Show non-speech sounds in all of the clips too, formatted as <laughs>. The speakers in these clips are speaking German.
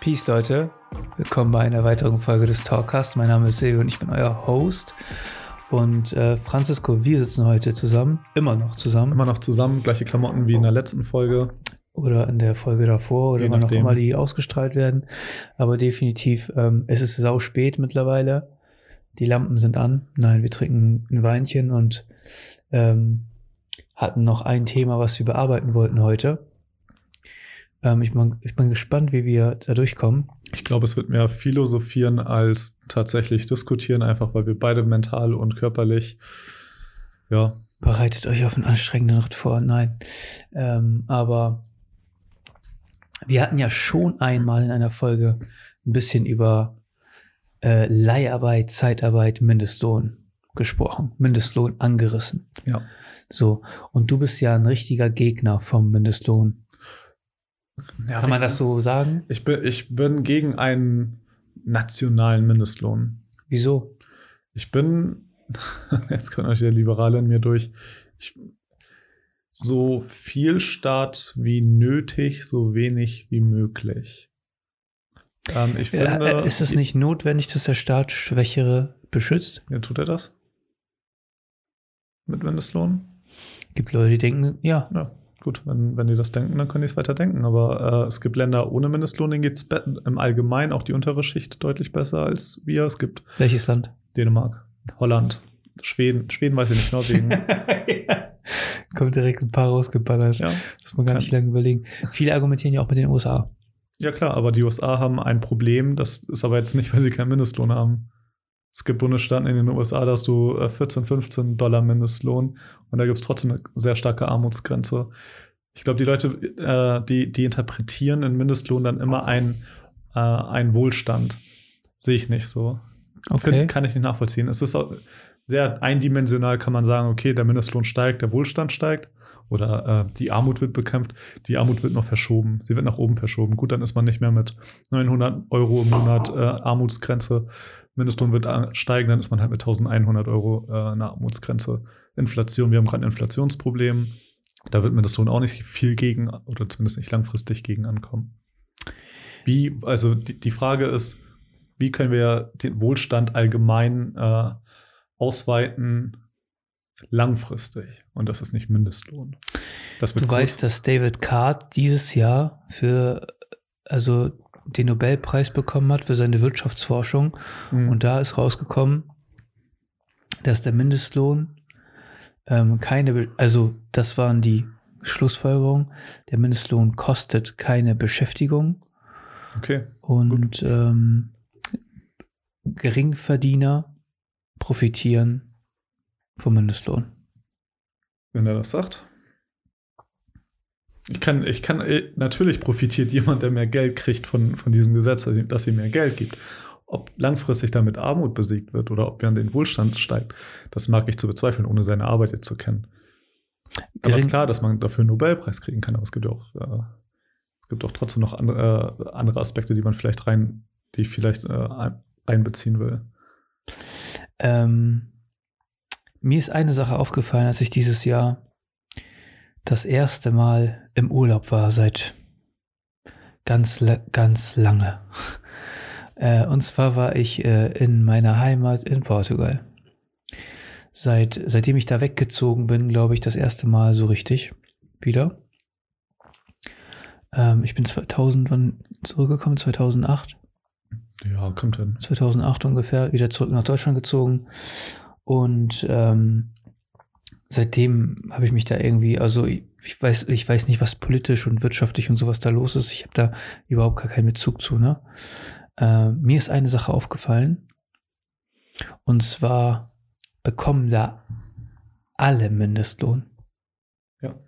Peace, Leute. Willkommen bei einer weiteren Folge des Talkcasts. Mein Name ist Silvio und ich bin euer Host. Und äh, Francisco, wir sitzen heute zusammen, immer noch zusammen. Immer noch zusammen, gleiche Klamotten wie in der letzten Folge. Oder in der Folge davor, oder wann auch immer die ausgestrahlt werden. Aber definitiv, ähm, es ist sau spät mittlerweile. Die Lampen sind an. Nein, wir trinken ein Weinchen und ähm, hatten noch ein Thema, was wir bearbeiten wollten heute. Ähm, ich, bin, ich bin gespannt, wie wir da durchkommen. Ich glaube, es wird mehr philosophieren als tatsächlich diskutieren, einfach weil wir beide mental und körperlich, ja, Bereitet euch auf einen anstrengenden Ritt vor. Nein. Ähm, aber wir hatten ja schon einmal in einer Folge ein bisschen über äh, Leiharbeit, Zeitarbeit, Mindestlohn gesprochen. Mindestlohn angerissen. ja. So. Und du bist ja ein richtiger Gegner vom Mindestlohn. Ja Kann man das so sagen? Ich bin, ich bin gegen einen nationalen Mindestlohn. Wieso? Ich bin, <laughs> jetzt kommt euch der Liberale in mir durch, ich, so viel Staat wie nötig, so wenig wie möglich. Ähm, ich finde, Äh, ist es nicht notwendig, dass der Staat Schwächere beschützt? Ja, tut er das? Mit Mindestlohn? Gibt Leute, die denken, ja, Ja, gut, wenn, wenn die das denken, dann können die es weiter denken. Aber äh, es gibt Länder ohne Mindestlohn, denen geht es im Allgemeinen auch die untere Schicht deutlich besser als wir. Es gibt welches Land? Dänemark, Holland, Schweden, Schweden weiß ich nicht, Norwegen. <laughs> Kommt direkt ein paar rausgeballert. ja. Muss man gar nicht lange überlegen. Viele argumentieren ja auch mit den USA. ja, klar, aber die USA haben ein Problem, das ist aber jetzt nicht, weil sie keinen Mindestlohn haben. Es gibt Bundesstaaten in den USA, da hast du äh, 14, 15 Dollar Mindestlohn und da gibt es trotzdem eine sehr starke Armutsgrenze. Ich glaube, die Leute, äh, die, die interpretieren in Mindestlohn dann immer ein, äh, ein Wohlstand. Sehe ich nicht so. Okay. Find, kann ich nicht nachvollziehen. Es ist sehr eindimensional, kann man sagen, okay, der Mindestlohn steigt, der Wohlstand steigt oder äh, die Armut wird bekämpft. Die Armut wird noch verschoben. Sie wird nach oben verschoben. Gut, dann ist man nicht mehr mit 900 Euro im Monat äh, Armutsgrenze. Mindestlohn wird steigen, dann ist man halt mit 1100 Euro äh, eine Armutsgrenze. Inflation, wir haben gerade ein Inflationsproblem. Da wird Mindestlohn auch nicht viel gegen, oder zumindest nicht langfristig gegen ankommen. Wie, also die, die Frage ist, wie können wir den Wohlstand allgemein äh, ausweiten langfristig? Und das ist nicht Mindestlohn. Du weißt, dass David Card dieses Jahr für also den Nobelpreis bekommen hat für seine Wirtschaftsforschung. Mhm. Und da ist rausgekommen, dass der Mindestlohn ähm, keine, Be also das waren die Schlussfolgerungen, der Mindestlohn kostet keine Beschäftigung okay. und ähm, Geringverdiener profitieren vom Mindestlohn. wenn er das sagt. Ich kann, ich kann, äh, natürlich profitiert jemand, der mehr Geld kriegt von, von diesem Gesetz, dass ihm, dass ihm mehr Geld gibt. Ob langfristig damit Armut besiegt wird oder ob während den Wohlstand steigt, das mag ich zu bezweifeln, ohne seine Arbeit jetzt zu kennen. Aber es ist klar, dass man dafür einen Nobelpreis kriegen kann, aber es gibt ja auch, äh, es gibt auch trotzdem noch andere, äh, andere Aspekte, die man vielleicht rein, die ich vielleicht äh, ein- einbeziehen will. Ähm, mir ist eine Sache aufgefallen, als ich dieses Jahr das erste Mal im Urlaub war seit ganz, ganz lange. <laughs> Äh, und zwar war ich äh, in meiner Heimat in Portugal. Seit, seitdem ich da weggezogen bin, glaube ich, das erste Mal so richtig wieder. Ähm, ich bin 2000 wann zurückgekommen, 2008. Ja, kommt hin. 2008 ungefähr wieder zurück nach Deutschland gezogen und ähm, seitdem habe ich mich da irgendwie, also ich, ich weiß, ich weiß nicht, was politisch und wirtschaftlich und sowas da los ist. Ich habe da überhaupt gar keinen Bezug zu. Ne? Äh, mir ist eine Sache aufgefallen und zwar bekommen da alle Mindestlohn. Ja.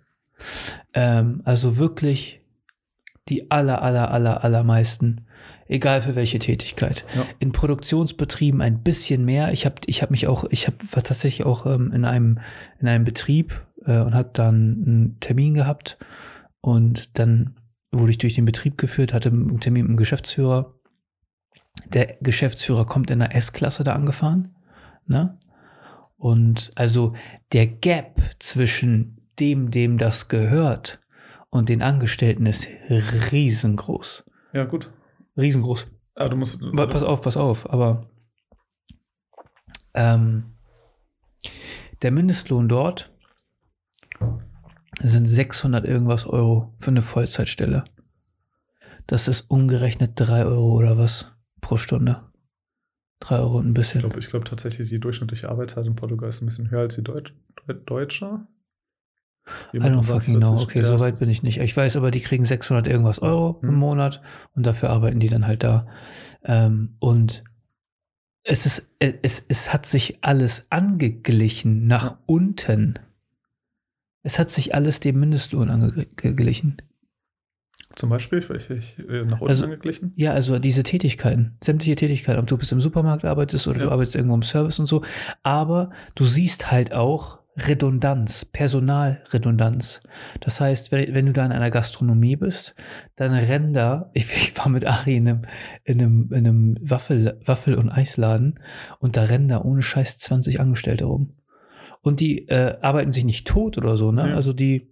Ähm, also wirklich die aller, aller, aller, allermeisten, egal für welche Tätigkeit. Ja. In Produktionsbetrieben ein bisschen mehr. Ich habe ich hab mich auch, ich hab, war tatsächlich auch ähm, in, einem, in einem Betrieb äh, und habe dann einen Termin gehabt und dann wurde ich durch den Betrieb geführt, hatte einen Termin mit dem Geschäftsführer. Der Geschäftsführer kommt in der S-Klasse da angefahren. Ne? Und also der Gap zwischen dem, dem das gehört und den Angestellten ist riesengroß. Ja, gut. Riesengroß. Aber du musst. Aber pass auf, pass auf, aber ähm, der Mindestlohn dort sind 600 irgendwas Euro für eine Vollzeitstelle. Das ist umgerechnet 3 Euro oder was pro Stunde. 3 Euro und ein Ich bisschen. glaube ich glaub tatsächlich, die durchschnittliche Arbeitszeit in Portugal ist ein bisschen höher als die Deut Deutsche. I don't fucking know. Okay, so weit bin ich nicht. Ich weiß aber, die kriegen 600 irgendwas Euro im Hm. Monat und dafür arbeiten die dann halt da. Ähm, und es ist, äh, es, es hat sich alles angeglichen nach Ja. unten. Es hat sich alles dem Mindestlohn angeglichen. Zum Beispiel, vielleicht ich, äh, nach unten Also- angeglichen. Ja, also diese Tätigkeiten, sämtliche Tätigkeiten, ob du bis im Supermarkt arbeitest oder Ja. du arbeitest irgendwo im Service und so, aber du siehst halt auch Redundanz, Personalredundanz. Das heißt, wenn, wenn du da in einer Gastronomie bist, dann rennen da, <laughs> ich, ich war mit Ari in einem, in einem, in einem Waffel, Waffel- und Eisladen und da rennen da ohne Scheiß 20 Angestellte rum. Und die äh, arbeiten sich nicht tot oder so, ne? Ja. Also die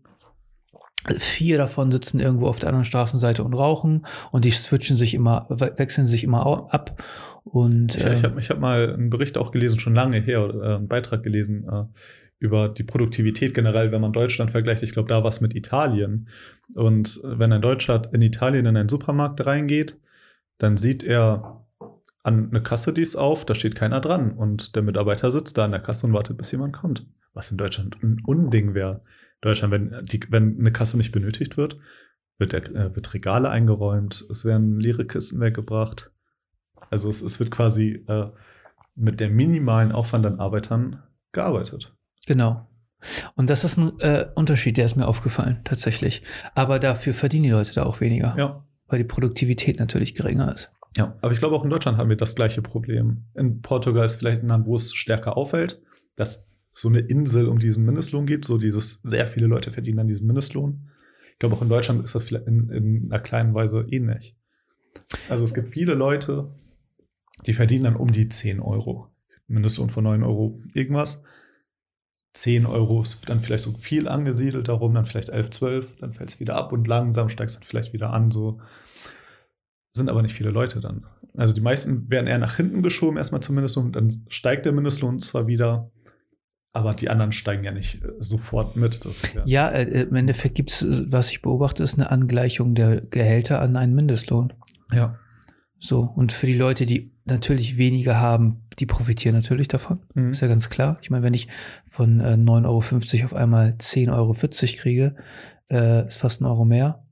vier davon sitzen irgendwo auf der anderen Straßenseite und rauchen und die switchen sich immer, we wechseln sich immer ab. Und Ich, äh, ich habe ich hab mal einen Bericht auch gelesen, schon lange her, oder, äh, einen Beitrag gelesen äh, über die Produktivität generell, wenn man Deutschland vergleicht. Ich glaube, da war es mit Italien. Und äh, wenn ein Deutscher in Italien in einen Supermarkt reingeht, dann sieht er an eine Kasse, die ist auf, da steht keiner dran. Und der Mitarbeiter sitzt da an der Kasse und wartet, bis jemand kommt. Was in Deutschland ein Unding wäre. Deutschland, wenn, die, wenn eine Kasse nicht benötigt wird, wird, der, äh, wird Regale eingeräumt, es werden leere Kisten weggebracht. Also es, es wird quasi äh, mit der minimalen Aufwand an Arbeitern gearbeitet. Genau. Und das ist ein äh, Unterschied, der ist mir aufgefallen, tatsächlich. Aber dafür verdienen die Leute da auch weniger, Ja. weil die Produktivität natürlich geringer ist. ja. Aber ich glaube, auch in Deutschland haben wir das gleiche Problem. In Portugal ist vielleicht ein Land, wo es stärker auffällt, dass es so eine Insel um diesen Mindestlohn gibt, so dieses, sehr viele Leute verdienen an diesem Mindestlohn. Ich glaube, auch in Deutschland ist das vielleicht in, in einer kleinen Weise ähnlich. Also es gibt viele Leute, die verdienen dann um die 10 Euro. Mindestlohn von 9 Euro irgendwas. 10 Euro ist dann vielleicht so viel angesiedelt darum, dann vielleicht 11, 12, dann fällt es wieder ab und langsam steigt es dann vielleicht wieder an. So sind aber nicht viele Leute dann. Also die meisten werden eher nach hinten geschoben, erstmal zum Mindestlohn, dann steigt der Mindestlohn zwar wieder, aber die anderen steigen ja nicht äh, sofort mit. Das ja, Ja, äh, im Endeffekt gibt es, was ich beobachte, ist eine Angleichung der Gehälter an einen Mindestlohn. ja. So, und für die Leute, die natürlich weniger haben, die profitieren natürlich davon. Mhm. Ist ja ganz klar. Ich meine, wenn ich von äh, 9,50 Euro auf einmal 10,40 Euro kriege, äh, ist fast ein Euro mehr.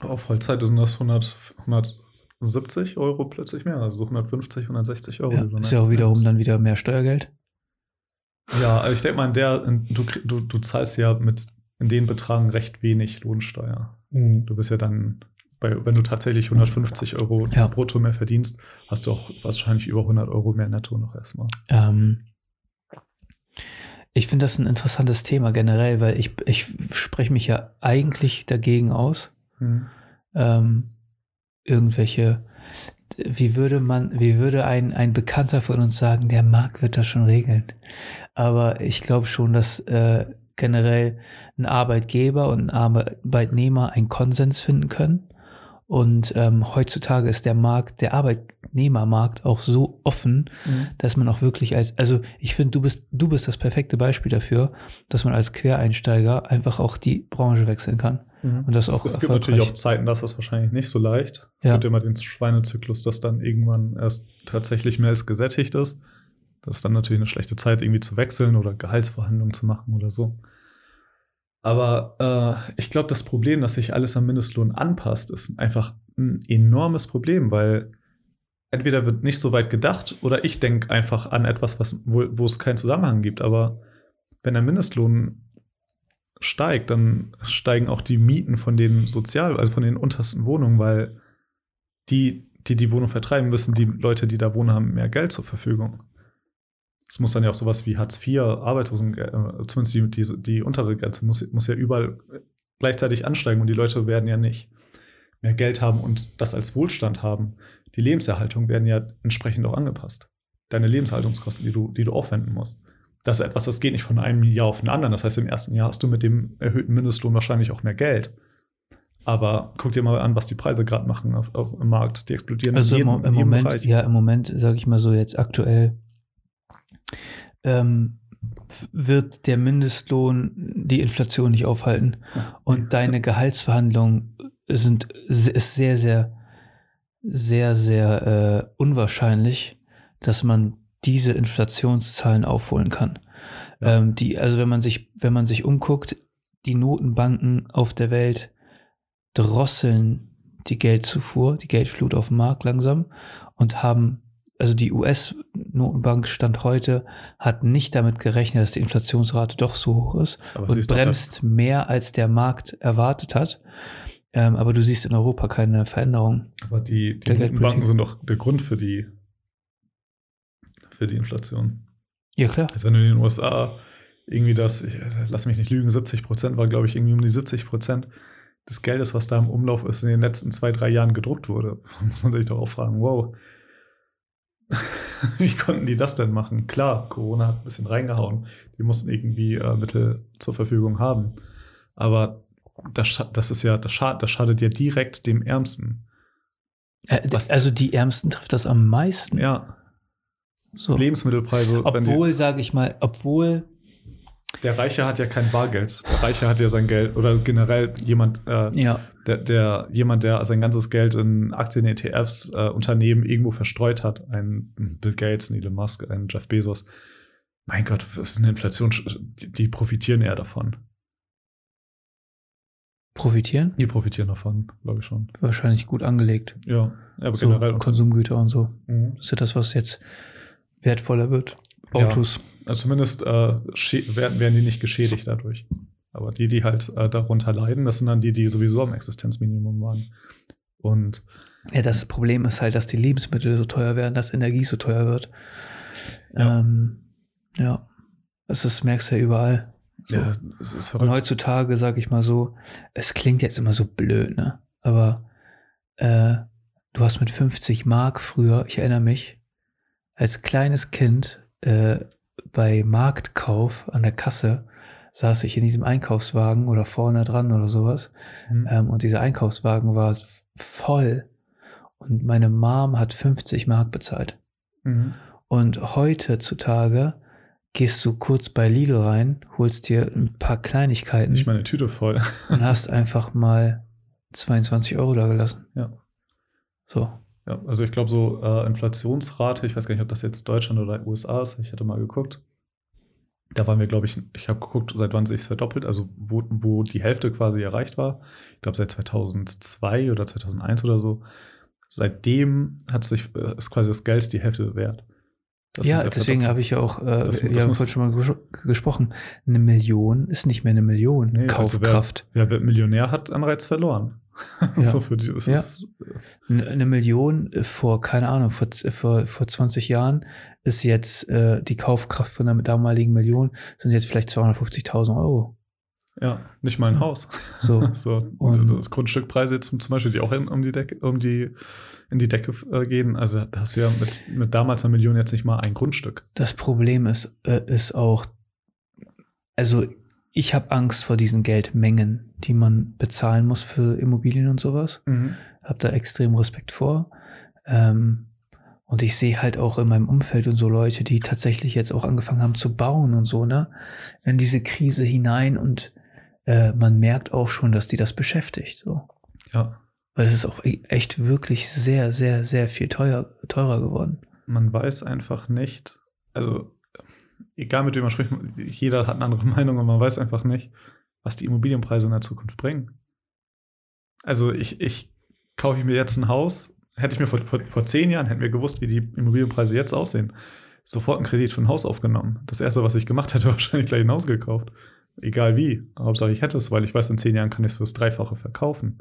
Auf Vollzeit sind das 100, 170 Euro plötzlich mehr, also so 150, 160 Euro. Ja, ist ja auch wiederum dann wieder mehr Steuergeld. Ja, also ich denke mal, in der, in, du, du, du zahlst ja mit in den Betragen recht wenig Lohnsteuer. Du bist ja dann, bei, wenn du tatsächlich 150 Euro Ja. brutto mehr verdienst, hast du auch wahrscheinlich über 100 Euro mehr netto noch erstmal. Ähm, ich finde das ein interessantes Thema generell, weil ich, ich spreche mich ja eigentlich dagegen aus, ähm, irgendwelche, wie würde man, wie würde ein, ein Bekannter von uns sagen, der Markt wird das schon regeln. Aber ich glaube schon, dass äh, generell ein Arbeitgeber und ein Arbeitnehmer einen Konsens finden können. Und ähm, heutzutage ist der Markt, der Arbeitnehmermarkt auch so offen, dass man auch wirklich als, also ich finde, du bist, du bist das perfekte Beispiel dafür, dass man als Quereinsteiger einfach auch die Branche wechseln kann. Und das es, auch es gibt natürlich auch Zeiten, da ist das wahrscheinlich nicht so leicht. Es Ja. gibt immer den Schweinezyklus, dass dann irgendwann erst tatsächlich mehr als gesättigt ist. Das ist dann natürlich eine schlechte Zeit, irgendwie zu wechseln oder Gehaltsverhandlungen zu machen oder so. Aber äh, ich glaube, das Problem, dass sich alles am Mindestlohn anpasst, ist einfach ein enormes Problem, weil entweder wird nicht so weit gedacht oder ich denke einfach an etwas, was, wo, wo es keinen Zusammenhang gibt. Aber wenn der Mindestlohn steigt, dann steigen auch die Mieten von den Sozial-, also von den untersten Wohnungen, weil die, die die Wohnung vertreiben, wissen die Leute, die da wohnen, haben mehr Geld zur Verfügung. Es muss dann ja auch sowas wie Hartz IV, Arbeitslosen, äh, zumindest die, die, die untere Grenze, muss, muss ja überall gleichzeitig ansteigen und die Leute werden ja nicht mehr Geld haben und das als Wohlstand haben. Die Lebenserhaltung werden ja entsprechend auch angepasst. Deine Lebenshaltungskosten, die du, die du aufwenden musst. Das ist etwas, das geht nicht von einem Jahr auf den anderen. Das heißt, im ersten Jahr hast du mit dem erhöhten Mindestlohn wahrscheinlich auch mehr Geld. Aber guck dir mal an, was die Preise gerade machen auf, auf, im Markt. Die explodieren Also in im, jedem, im jedem Moment, Bereich. ja, im Moment, sage ich mal so jetzt aktuell, ähm, wird der Mindestlohn die Inflation nicht aufhalten. Und deine Gehaltsverhandlungen sind ist sehr, sehr, sehr, sehr äh, unwahrscheinlich, dass man diese Inflationszahlen aufholen kann. Ja. Ähm, die, also wenn man sich, wenn man sich umguckt, die Notenbanken auf der Welt drosseln die Geldzufuhr, die Geldflut auf dem Markt langsam und haben, also die US-Notenbank Stand heute hat nicht damit gerechnet, dass die Inflationsrate doch so hoch ist Aber und ist bremst mehr, als der Markt erwartet hat. Ähm, aber du siehst in Europa keine Veränderung. Aber die, die Notenbanken sind doch der Grund für die, für die Inflation. Ja, klar. Also wenn du in den USA irgendwie das, ich, lass mich nicht lügen, 70 Prozent war, glaube ich, irgendwie um die 70 Prozent des Geldes, was da im Umlauf ist, in den letzten zwei, drei Jahren gedruckt wurde. <laughs> Muss man sich doch auch fragen, wow, <laughs> wie konnten die das denn machen? Klar, Corona hat ein bisschen reingehauen. Die mussten irgendwie äh, Mittel zur Verfügung haben. Aber das, das ist ja, das, scha das schadet ja direkt dem Ärmsten. Äh, Was- also die Ärmsten trifft das am meisten. Ja, So. Lebensmittelpreise. Obwohl, sage ich mal, obwohl Der Reiche hat ja kein Bargeld. Der Reiche hat ja sein Geld oder generell jemand, äh, ja, der, der jemand, der sein ganzes Geld in Aktien, ETFs, äh, Unternehmen irgendwo verstreut hat. Ein Bill Gates, ein Elon Musk, ein Jeff Bezos. Mein Gott, das ist eine Inflation, die, die profitieren eher davon. profitieren, Die profitieren davon, glaube ich schon. wahrscheinlich gut angelegt. Ja, aber So, generell. Konsumgüter und so. Mhm. Das ist ja das, was jetzt wertvoller wird. Ja. Also zumindest äh, werden, werden die nicht geschädigt dadurch. Aber die, die halt äh, darunter leiden, das sind dann die, die sowieso am Existenzminimum waren. Und Ja, das Problem ist halt, dass die Lebensmittel so teuer werden, dass Energie so teuer wird. Ja. Ähm, ja. Das ist, merkst du ja überall. So. ja, es ist Und verrückt. heutzutage, sag ich mal so, es klingt jetzt immer so blöd, ne? Aber äh, du hast mit 50 Mark früher, ich erinnere mich, als kleines Kind äh, bei Marktkauf an der Kasse saß ich in diesem Einkaufswagen oder vorne dran oder sowas. Mhm. Ähm, und dieser Einkaufswagen war voll. Und meine Mom hat 50 Mark bezahlt. Mhm. Und heutzutage gehst du kurz bei Lidl rein, holst dir ein paar Kleinigkeiten Nicht meine Tüte voll. und hast einfach mal 22 Euro da gelassen. Ja. So. Ja, also ich glaube so äh, Inflationsrate, ich weiß gar nicht, ob das jetzt Deutschland oder USA ist, ich hatte mal geguckt. Da waren wir, glaube ich, ich habe geguckt, seit wann sich verdoppelt, also wo, wo die Hälfte quasi erreicht war. Ich glaube seit 2002 oder 2001 oder so. Seitdem hat sich, äh, ist quasi das Geld die Hälfte wert. Das ja, deswegen habe ich ja auch, äh, Das- wir das haben muss- vorhin schon mal ges gesprochen, eine Million ist nicht mehr eine Million Nee, also wer- Kaufkraft. Wer wird Millionär hat Anreiz verloren. <laughs> Ja. so für die, es Ja. ist, Eine eine Million äh, vor, keine Ahnung, vor, vor, vor 20 Jahren ist jetzt äh, die Kaufkraft von einer damaligen Million sind jetzt vielleicht 250.000 Euro. ja, nicht mal ein Ja. Haus. So. <laughs> So, Und- und das Grundstückpreise jetzt zum zum Beispiel, die auch in, um die Decke, um die, in die Decke äh, gehen. Also da hast du ja mit, mit damals einer Million jetzt nicht mal ein Grundstück. Das Problem ist, äh, ist auch, also ich habe Angst vor diesen Geldmengen, die man bezahlen muss für Immobilien und sowas. Hab da extrem Respekt vor. Ähm, und ich sehe halt auch in meinem Umfeld und so Leute, die tatsächlich jetzt auch angefangen haben zu bauen und so, ne? In diese Krise hinein und äh, man merkt auch schon, dass die das beschäftigt, so. Ja, Weil es ist auch e- echt wirklich sehr, sehr, sehr viel teuer, teurer geworden. man weiß einfach nicht, also egal mit wem man spricht, jeder hat eine andere <laughs> Meinung und man weiß einfach nicht, was die Immobilienpreise in der Zukunft bringen. Also ich, ich kaufe ich mir jetzt ein Haus, hätte ich mir vor, vor, vor zehn Jahren, hätten wir gewusst, wie die Immobilienpreise jetzt aussehen, sofort einen Kredit für ein Haus aufgenommen. Das erste, was ich gemacht hätte, <laughs> wahrscheinlich gleich ein Haus gekauft. Egal wie. Hauptsache ich hätte es, weil ich weiß, in zehn Jahren kann ich es fürs Dreifache verkaufen.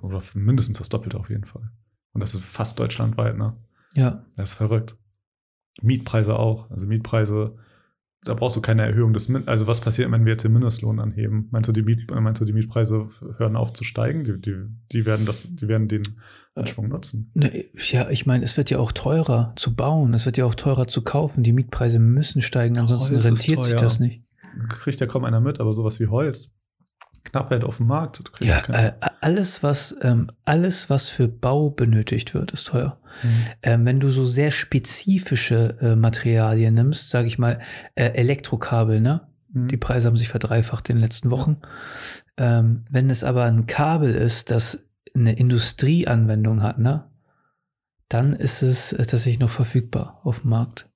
Oder mindestens das Doppelte auf jeden Fall. Und das ist fast deutschlandweit, ne? Ja, Das ist verrückt. Mietpreise auch. Also Mietpreise, da brauchst du keine Erhöhung des Min Also was passiert, wenn wir jetzt den Mindestlohn anheben? Meinst du, die, Miet meinst du, die Mietpreise hören auf zu steigen? Die, die, die, werden, das, die werden den Ansprung nutzen. Ne, Ja, ich meine, es wird ja auch teurer zu bauen, es wird ja auch teurer zu kaufen. Die Mietpreise müssen steigen, ansonsten Holz rentiert sich das nicht. Kriegt ja kaum einer mit, aber sowas wie Holz. Knappheit auf dem Markt. Ja, äh, alles, was, ähm, alles, was für Bau benötigt wird, ist teuer. Mhm. Ähm, wenn du so sehr spezifische äh, Materialien nimmst, sage ich mal, äh, Elektrokabel, ne? Mhm. Die Preise haben sich verdreifacht in den letzten Wochen. Ähm, wenn es aber ein Kabel ist, das eine Industrieanwendung hat, ne? Dann ist es äh, tatsächlich noch verfügbar auf dem Markt.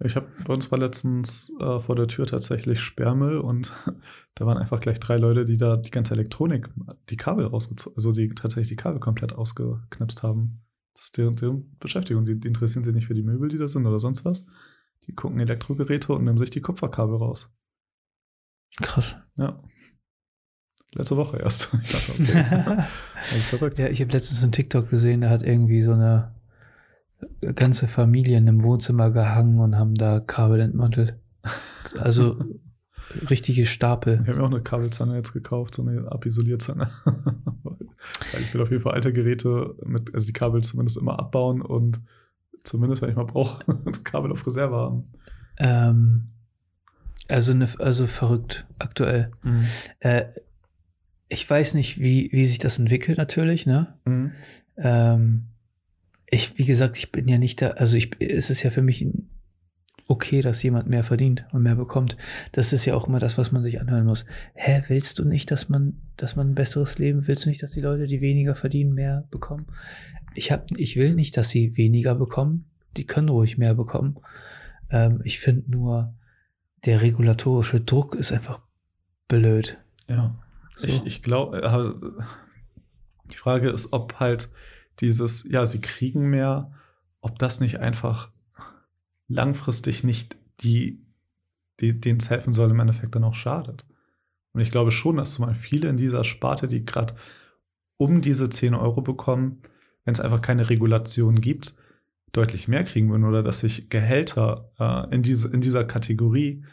Ich habe bei uns war letztens äh, vor der Tür tatsächlich Sperrmüll und <laughs> da waren einfach gleich drei Leute, die da die ganze Elektronik, die Kabel rausgezogen, also die tatsächlich die Kabel komplett ausgeknipst haben. Das ist deren, deren Beschäftigung. Die, die interessieren sich nicht für die Möbel, die da sind oder sonst was. Die gucken Elektrogeräte und nehmen sich die Kupferkabel raus. Krass. Ja. Letzte Woche erst. <laughs> Ich dachte, okay. <laughs> Ja, ich habe letztens einen TikTok gesehen, da hat irgendwie so eine ganze Familie in einem Wohnzimmer gehangen und haben da Kabel entmantelt. Also <laughs> richtige Stapel. Ich habe mir auch eine Kabelzange jetzt gekauft, so eine Abisolierzange. <laughs> Ich will auf jeden Fall alte Geräte mit, also die Kabel zumindest immer abbauen und zumindest, wenn ich mal brauche, <laughs> Kabel auf Reserve haben. Ähm, also, ne, also verrückt aktuell. Äh, ich weiß nicht, wie, wie sich das entwickelt natürlich, ne? Mhm. Ähm, ich, wie gesagt, ich bin ja nicht da, also ich, es ist ja für mich okay, dass jemand mehr verdient und mehr bekommt. Das ist ja auch immer das, was man sich anhören muss. Hä, willst du nicht, dass man, dass man ein besseres Leben, willst du nicht, dass die Leute, die weniger verdienen, mehr bekommen? Ich hab, ich will nicht, dass sie weniger bekommen. Die können ruhig mehr bekommen. Ähm, ich finde nur, der regulatorische Druck ist einfach blöd. Ja. So. Ich, ich glaube, die Frage ist, ob halt dieses, ja, sie kriegen mehr, ob das nicht einfach langfristig nicht die, die denen es helfen soll, im Endeffekt dann auch schadet. Und ich glaube schon, dass mal viele in dieser Sparte, die gerade um diese 10 Euro bekommen, wenn es einfach keine Regulation gibt, deutlich mehr kriegen würden oder dass sich Gehälter äh, in, diese, in dieser Kategorie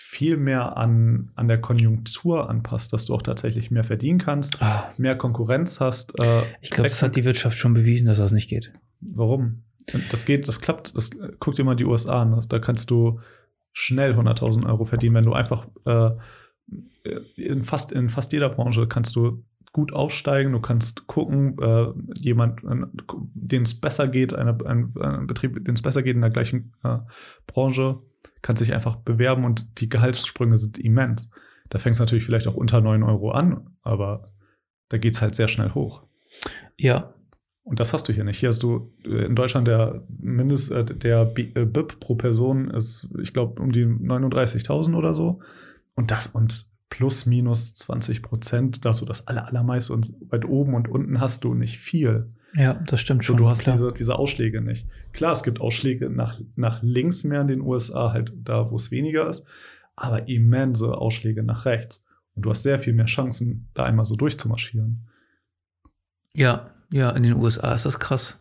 viel mehr an, an der Konjunktur anpasst, dass du auch tatsächlich mehr verdienen kannst, Ah, mehr Konkurrenz hast. Äh, ich glaube, das hat die Wirtschaft schon bewiesen, dass das nicht geht. Warum? Das geht, das klappt. Das, guck dir mal die USA an. Da kannst du schnell 100.000 Euro verdienen, wenn du einfach äh, in, fast, in fast jeder Branche kannst du gut aufsteigen. Du kannst gucken, äh, jemand, den es besser geht, eine, ein, ein Betrieb, den es besser geht in der gleichen äh, Branche, kannst sich einfach bewerben und die Gehaltssprünge sind immens. Da fängst du natürlich vielleicht auch unter 9 Euro an, aber da geht es halt sehr schnell hoch. Ja, Und das hast du hier nicht. Hier hast du äh, in Deutschland der Mindest, äh, der B- äh, BIP pro Person ist, ich glaube, um die 39.000 oder so. Und das und plus minus 20 Prozent, da du das aller, allermeiste und weit oben und unten hast du nicht viel. Ja, das stimmt So, schon. du hast klar. diese, diese Ausschläge nicht. Klar, es gibt Ausschläge nach, nach links mehr in den USA, halt da, wo es weniger ist, aber immense Ausschläge nach rechts. Und du hast sehr viel mehr Chancen, da einmal so durchzumarschieren. Ja, ja, in den USA ist das krass.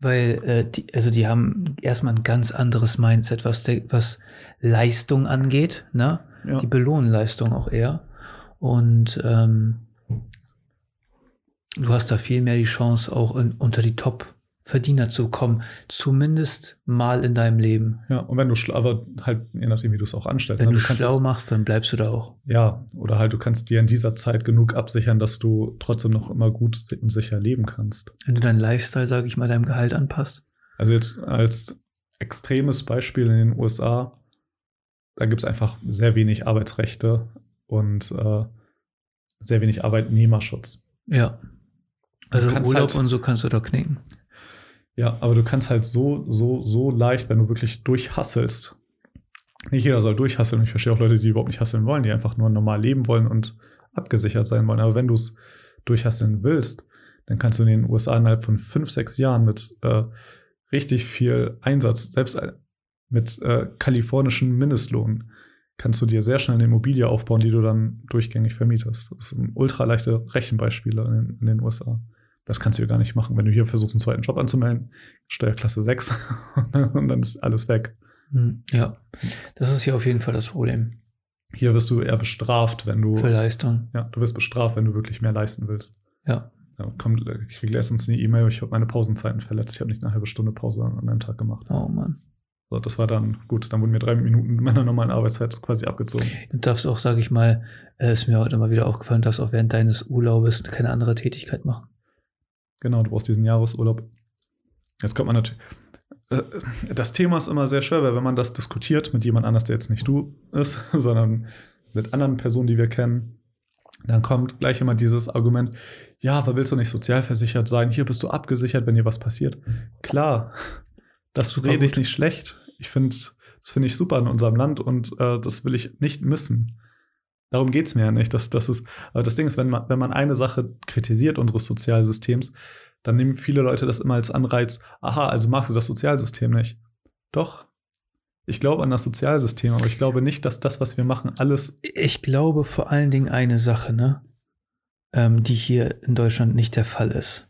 Weil, äh, die, also die haben erstmal ein ganz anderes Mindset, was, der, was Leistung angeht, ne? Ja. Die belohnen Leistung auch eher. Und ähm, du hast da viel mehr die Chance, auch in, unter die Top-Verdiener zu kommen. Zumindest mal in deinem Leben. Ja, und wenn du aber halt, je nachdem, wie du es auch anstellst. Wenn ne, du kannst schlau es- machst, dann bleibst du da auch. Ja, oder halt, du kannst dir in dieser Zeit genug absichern, dass du trotzdem noch immer gut und sicher leben kannst. Wenn du deinen Lifestyle, sage ich mal, deinem Gehalt anpasst. Also jetzt als extremes Beispiel in den USA, da gibt es einfach sehr wenig Arbeitsrechte und äh, sehr wenig Arbeitnehmerschutz. Ja. Also Urlaub halt- und so kannst du da knicken. Ja, aber du kannst halt so, so, so leicht, wenn du wirklich durchhasselst. Nicht jeder soll durchhasseln. Ich verstehe auch Leute, die überhaupt nicht hasseln wollen, die einfach nur normal leben wollen und abgesichert sein wollen. Aber wenn du es durchhasseln willst, dann kannst du in den USA innerhalb von fünf, sechs Jahren mit äh, richtig viel Einsatz, selbst äh, mit äh, kalifornischen Mindestlohn, kannst du dir sehr schnell eine Immobilie aufbauen, die du dann durchgängig vermietest. Das sind ultra leichte Rechenbeispiele in, den- in den USA. Das kannst du hier gar nicht machen. Wenn du hier versuchst, einen zweiten Job anzumelden, Steuerklasse 6 <laughs> und dann ist alles weg. Hm, Ja, das ist hier auf jeden Fall das Problem Hier wirst du eher bestraft, wenn du für Leistung. ja, du wirst bestraft, wenn du wirklich mehr leisten willst. Ja. Ja, kommt, ich kriege letztens eine E-Mail, ich habe meine Pausenzeiten verletzt. Ich habe nicht eine halbe Stunde Pause an einem Tag gemacht. Oh Mann. So, das war dann gut, dann wurden mir drei Minuten <laughs> meiner normalen Arbeitszeit quasi abgezogen. Du darfst auch, sage ich mal, äh, ist mir heute mal wieder aufgefallen, du darfst auch während deines Urlaubes keine andere Tätigkeit machen. Genau, du brauchst diesen Jahresurlaub. Jetzt kommt man natürlich. äh, Das Thema ist immer sehr schwer, weil wenn man das diskutiert mit jemand anders, der jetzt nicht du ist, <laughs> sondern mit anderen Personen, die wir kennen, dann kommt gleich immer dieses Argument, ja, aber willst du nicht sozialversichert sein? Hier bist du abgesichert, wenn dir was passiert. Klar, <laughs> das Super rede ich gut. nicht schlecht. Ich finde, das finde ich super in unserem Land und äh, das will ich nicht missen. Darum geht es mir ja nicht. Das, das ist, aber das Ding ist, wenn man, wenn man eine Sache kritisiert unseres Sozialsystems, dann nehmen viele Leute das immer als Anreiz, aha, also magst du das Sozialsystem nicht. Doch, ich glaube an das Sozialsystem, aber ich glaube nicht, dass das, was wir machen, alles. Ich glaube vor allen Dingen eine Sache, ne? Ähm, die hier in Deutschland nicht der Fall ist.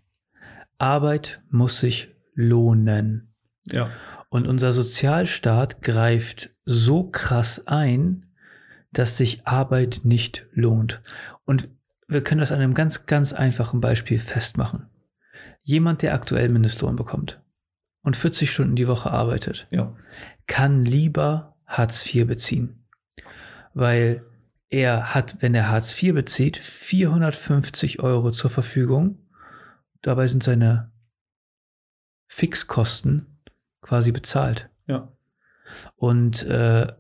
Arbeit muss sich lohnen. Ja, Und unser Sozialstaat greift so krass ein, dass sich Arbeit nicht lohnt. Und wir können das an einem ganz, ganz einfachen Beispiel festmachen. Jemand, der aktuell Mindestlohn bekommt und 40 Stunden die Woche arbeitet, ja, kann lieber Hartz IV beziehen. Weil er hat, wenn er Hartz IV bezieht, 450 Euro zur Verfügung. Dabei sind seine Fixkosten quasi bezahlt. ja, Und äh,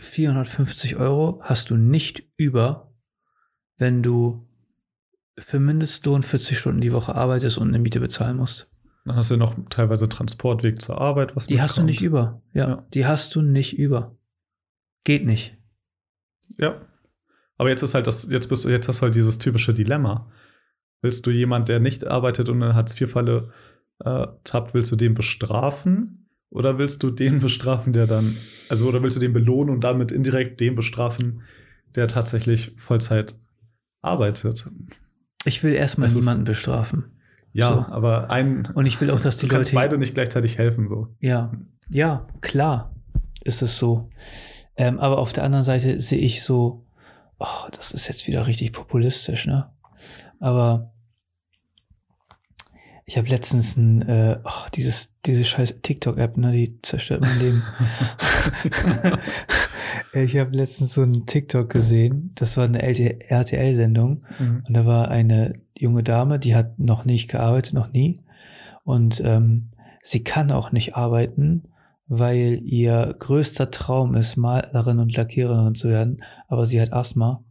450 Euro hast du nicht über, wenn du für Mindestlohn 40 Stunden die Woche arbeitest und eine Miete bezahlen musst. Dann hast du noch teilweise Transportweg zur Arbeit, was Die hast du mitkommt. nicht über. Ja, Ja. die hast du nicht über. Geht nicht. Ja. Aber jetzt ist halt das, jetzt bist du, jetzt hast du halt dieses typische Dilemma. Willst du jemand, der nicht arbeitet und in Hartz-IV-Falle äh, tappt, willst du den bestrafen? Oder willst du den bestrafen, der dann, also oder willst du den belohnen und damit indirekt den bestrafen, der tatsächlich Vollzeit arbeitet? Ich will erstmal Das niemanden bestrafen. Ja, So. aber ein, Und ich will auch, dass die du kannst Leute. beide nicht gleichzeitig helfen, so. Ja, ja, klar ist es so. Ähm, aber auf der anderen Seite sehe ich so, oh, das ist jetzt wieder richtig populistisch, ne? Aber ich habe letztens ein, äh, oh, dieses, diese scheiß TikTok-App, ne, die zerstört mein Leben. <laughs> ich habe letztens so einen TikTok gesehen, das war eine RTL-Sendung Mhm. und da war eine junge Dame, die hat noch nicht gearbeitet, noch nie. Und ähm, sie kann auch nicht arbeiten, weil ihr größter Traum ist, Malerin und Lackiererin zu werden. Aber sie hat Asthma.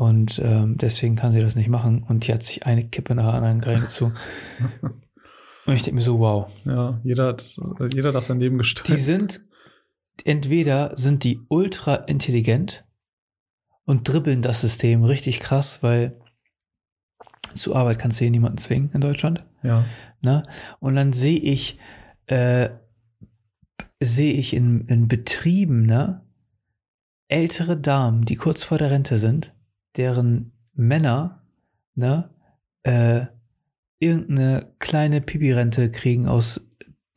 Und ähm, deswegen kann sie das nicht machen. Und die hat sich eine Kippe nach der anderen reingezogen. <laughs> Und ich denke mir so, wow. ja, jeder, hat, jeder darf sein Leben Die sind, entweder sind die ultra intelligent und dribbeln das System richtig krass, weil zur Arbeit kannst du hier niemanden zwingen in Deutschland. Ja, Ne? Und dann sehe ich, äh, sehe ich in, in Betrieben, ne, ältere Damen, die kurz vor der Rente sind, deren Männer, ne, äh, irgendeine kleine Pipi-Rente kriegen aus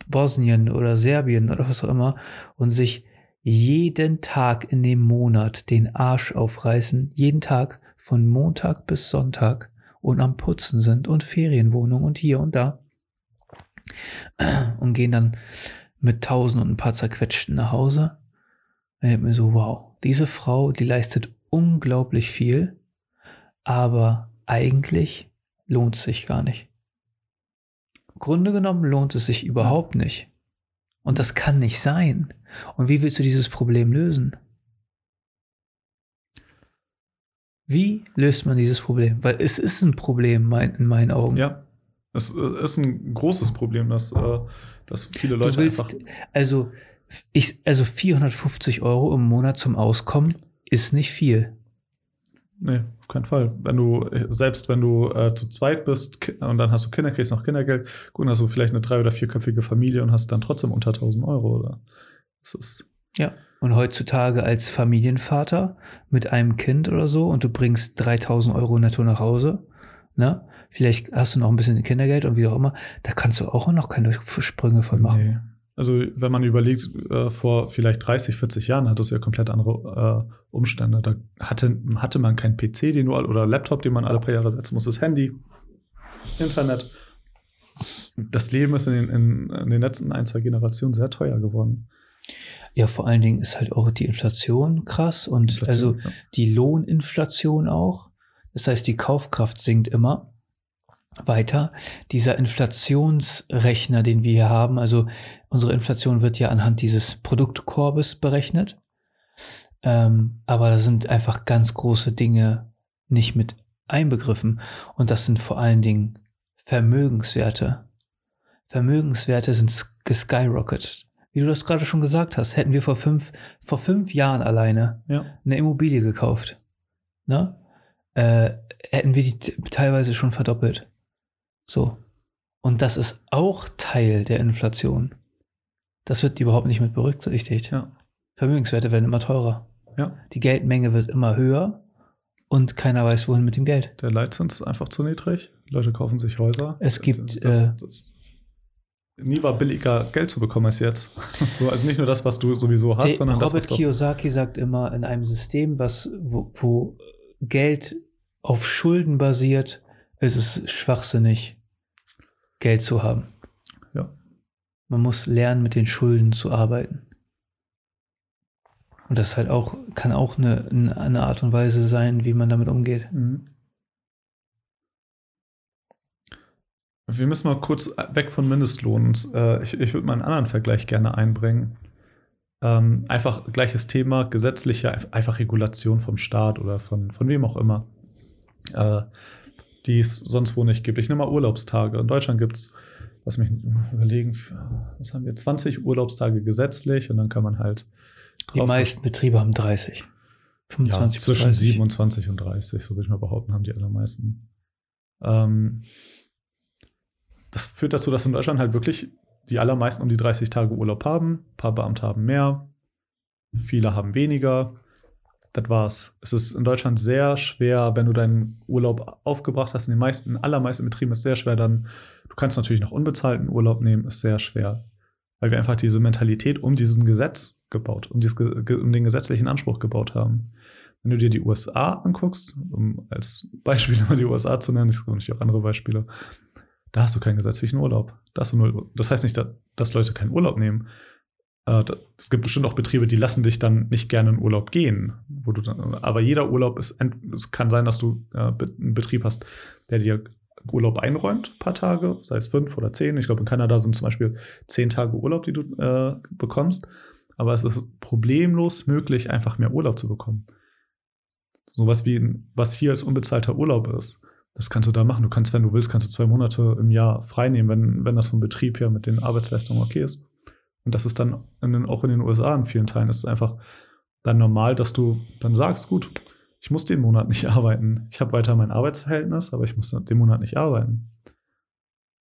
Bosnien oder Serbien oder was auch immer und sich jeden Tag in dem Monat den Arsch aufreißen, jeden Tag von Montag bis Sonntag und am Putzen sind und Ferienwohnung und hier und da und gehen dann mit tausend und ein paar zerquetschten nach Hause. Ich mir so, wow, diese Frau, die leistet unglaublich viel, aber eigentlich lohnt es sich gar nicht. Im Grunde genommen lohnt es sich überhaupt nicht. Und das kann nicht sein. Und wie willst du dieses Problem lösen? Wie löst man dieses Problem? Weil es ist ein Problem mein, in meinen Augen. ja. Es äh, ist ein großes Problem, dass, äh, dass viele Leute du willst, einfach. also, ich, also 450 Euro im Monat zum Auskommen ist nicht viel. Nee, auf keinen Fall. Wenn du, selbst wenn du äh, zu zweit bist und dann hast du Kinder, kriegst noch Kindergeld, gut, dann hast du vielleicht eine drei- oder vierköpfige Familie und hast dann trotzdem unter 1000 Euro, oder? Das ist, Ja. Und heutzutage als Familienvater mit einem Kind oder so und du bringst 3000 Euro netto nach Hause, ne? Vielleicht hast du noch ein bisschen Kindergeld und wie auch immer, da kannst du auch noch keine Sprünge von machen. nee. Also, wenn man überlegt, äh, vor vielleicht 30, 40 Jahren hattest du ja komplett andere äh, Umstände. Da hatte, hatte man keinen PC, den du oder Laptop, den man alle paar Jahre setzen muss, das Handy, Internet. das Leben ist in den, in, in den letzten ein, zwei Generationen sehr teuer geworden. Ja, vor allen Dingen ist halt auch die Inflation krass und Inflation, also ja. die Lohninflation auch. Das heißt, die Kaufkraft sinkt immer weiter. Dieser Inflationsrechner, den wir hier haben, also unsere Inflation wird ja anhand dieses Produktkorbes berechnet. Ähm, aber da sind einfach ganz große Dinge nicht mit einbegriffen. Und das sind vor allen Dingen Vermögenswerte. Vermögenswerte sind sk- geskyrocketet. Wie du das gerade schon gesagt hast, hätten wir vor fünf, vor fünf Jahren alleine Ja. eine Immobilie gekauft, ne? Äh, hätten wir die teilweise schon verdoppelt. So. Und das ist auch Teil der Inflation. Das wird überhaupt nicht mit berücksichtigt. Ja. Vermögenswerte werden immer teurer. Ja. Die Geldmenge wird immer höher und keiner weiß, wohin mit dem Geld. Der Leitzins ist einfach zu niedrig. Leute kaufen sich Häuser. Es gibt, Das, äh, das, nie war billiger Geld zu bekommen als jetzt. <laughs> so, also nicht nur das, was du sowieso hast, Der sondern das, was Robert du Kiyosaki sagt immer, in einem System, was, wo, wo Geld auf Schulden basiert, ist es schwachsinnig, Geld zu haben. Man muss lernen, mit den Schulden zu arbeiten. Und das halt auch, kann auch eine, eine Art und Weise sein, wie man damit umgeht. Mhm. Wir müssen mal kurz weg von Mindestlohn. Und, äh, ich ich würde mal einen anderen Vergleich gerne einbringen. Ähm, einfach gleiches Thema, gesetzliche, einfach Regulation vom Staat oder von, von wem auch immer, äh, die es sonst wo nicht gibt. Ich nehme mal Urlaubstage. In Deutschland gibt es, lass mich überlegen, was haben wir, 20 Urlaubstage gesetzlich und dann kann man halt Die meisten Betriebe haben 30. ja, 25 bis zwischen 30. 27 und 30, so würde ich mal behaupten, haben die allermeisten. Ähm, das führt dazu, dass in Deutschland halt wirklich die allermeisten um die 30 Tage Urlaub haben. Ein paar Beamte haben mehr, viele haben weniger. Das war's. Es ist in Deutschland sehr schwer, wenn du deinen Urlaub aufgebracht hast. In den meisten, allermeisten Betrieben ist es sehr schwer, dann, du kannst natürlich noch unbezahlten Urlaub nehmen, ist sehr schwer. Weil wir einfach diese Mentalität um diesen Gesetz gebaut, um, dieses, um den gesetzlichen Anspruch gebaut haben. Wenn du dir die USA anguckst, um als Beispiel <laughs> immer die USA zu nennen, ich nicht auch andere Beispiele, da hast du keinen gesetzlichen Urlaub. Da hast du null, das heißt nicht, dass, Leute keinen Urlaub nehmen. Äh, Es gibt bestimmt auch Betriebe, die lassen dich dann nicht gerne in Urlaub gehen. Dann, aber jeder Urlaub ist, es kann sein, dass du äh, einen Betrieb hast, der dir Urlaub einräumt, ein paar Tage, sei es fünf oder zehn. Ich glaube, in Kanada sind zum Beispiel zehn Tage Urlaub, die du äh, bekommst. Aber es ist problemlos möglich, einfach mehr Urlaub zu bekommen. Sowas wie, was hier als unbezahlter Urlaub ist, das kannst du da machen. Du kannst, wenn du willst, kannst du zwei Monate im Jahr frei nehmen, wenn, wenn das vom Betrieb her mit den Arbeitsleistungen okay ist. Und das ist dann in den, auch in den USA in vielen Teilen ist einfach dann normal, dass du dann sagst, gut, ich muss den Monat nicht arbeiten. Ich habe weiter mein Arbeitsverhältnis, aber ich muss den Monat nicht arbeiten.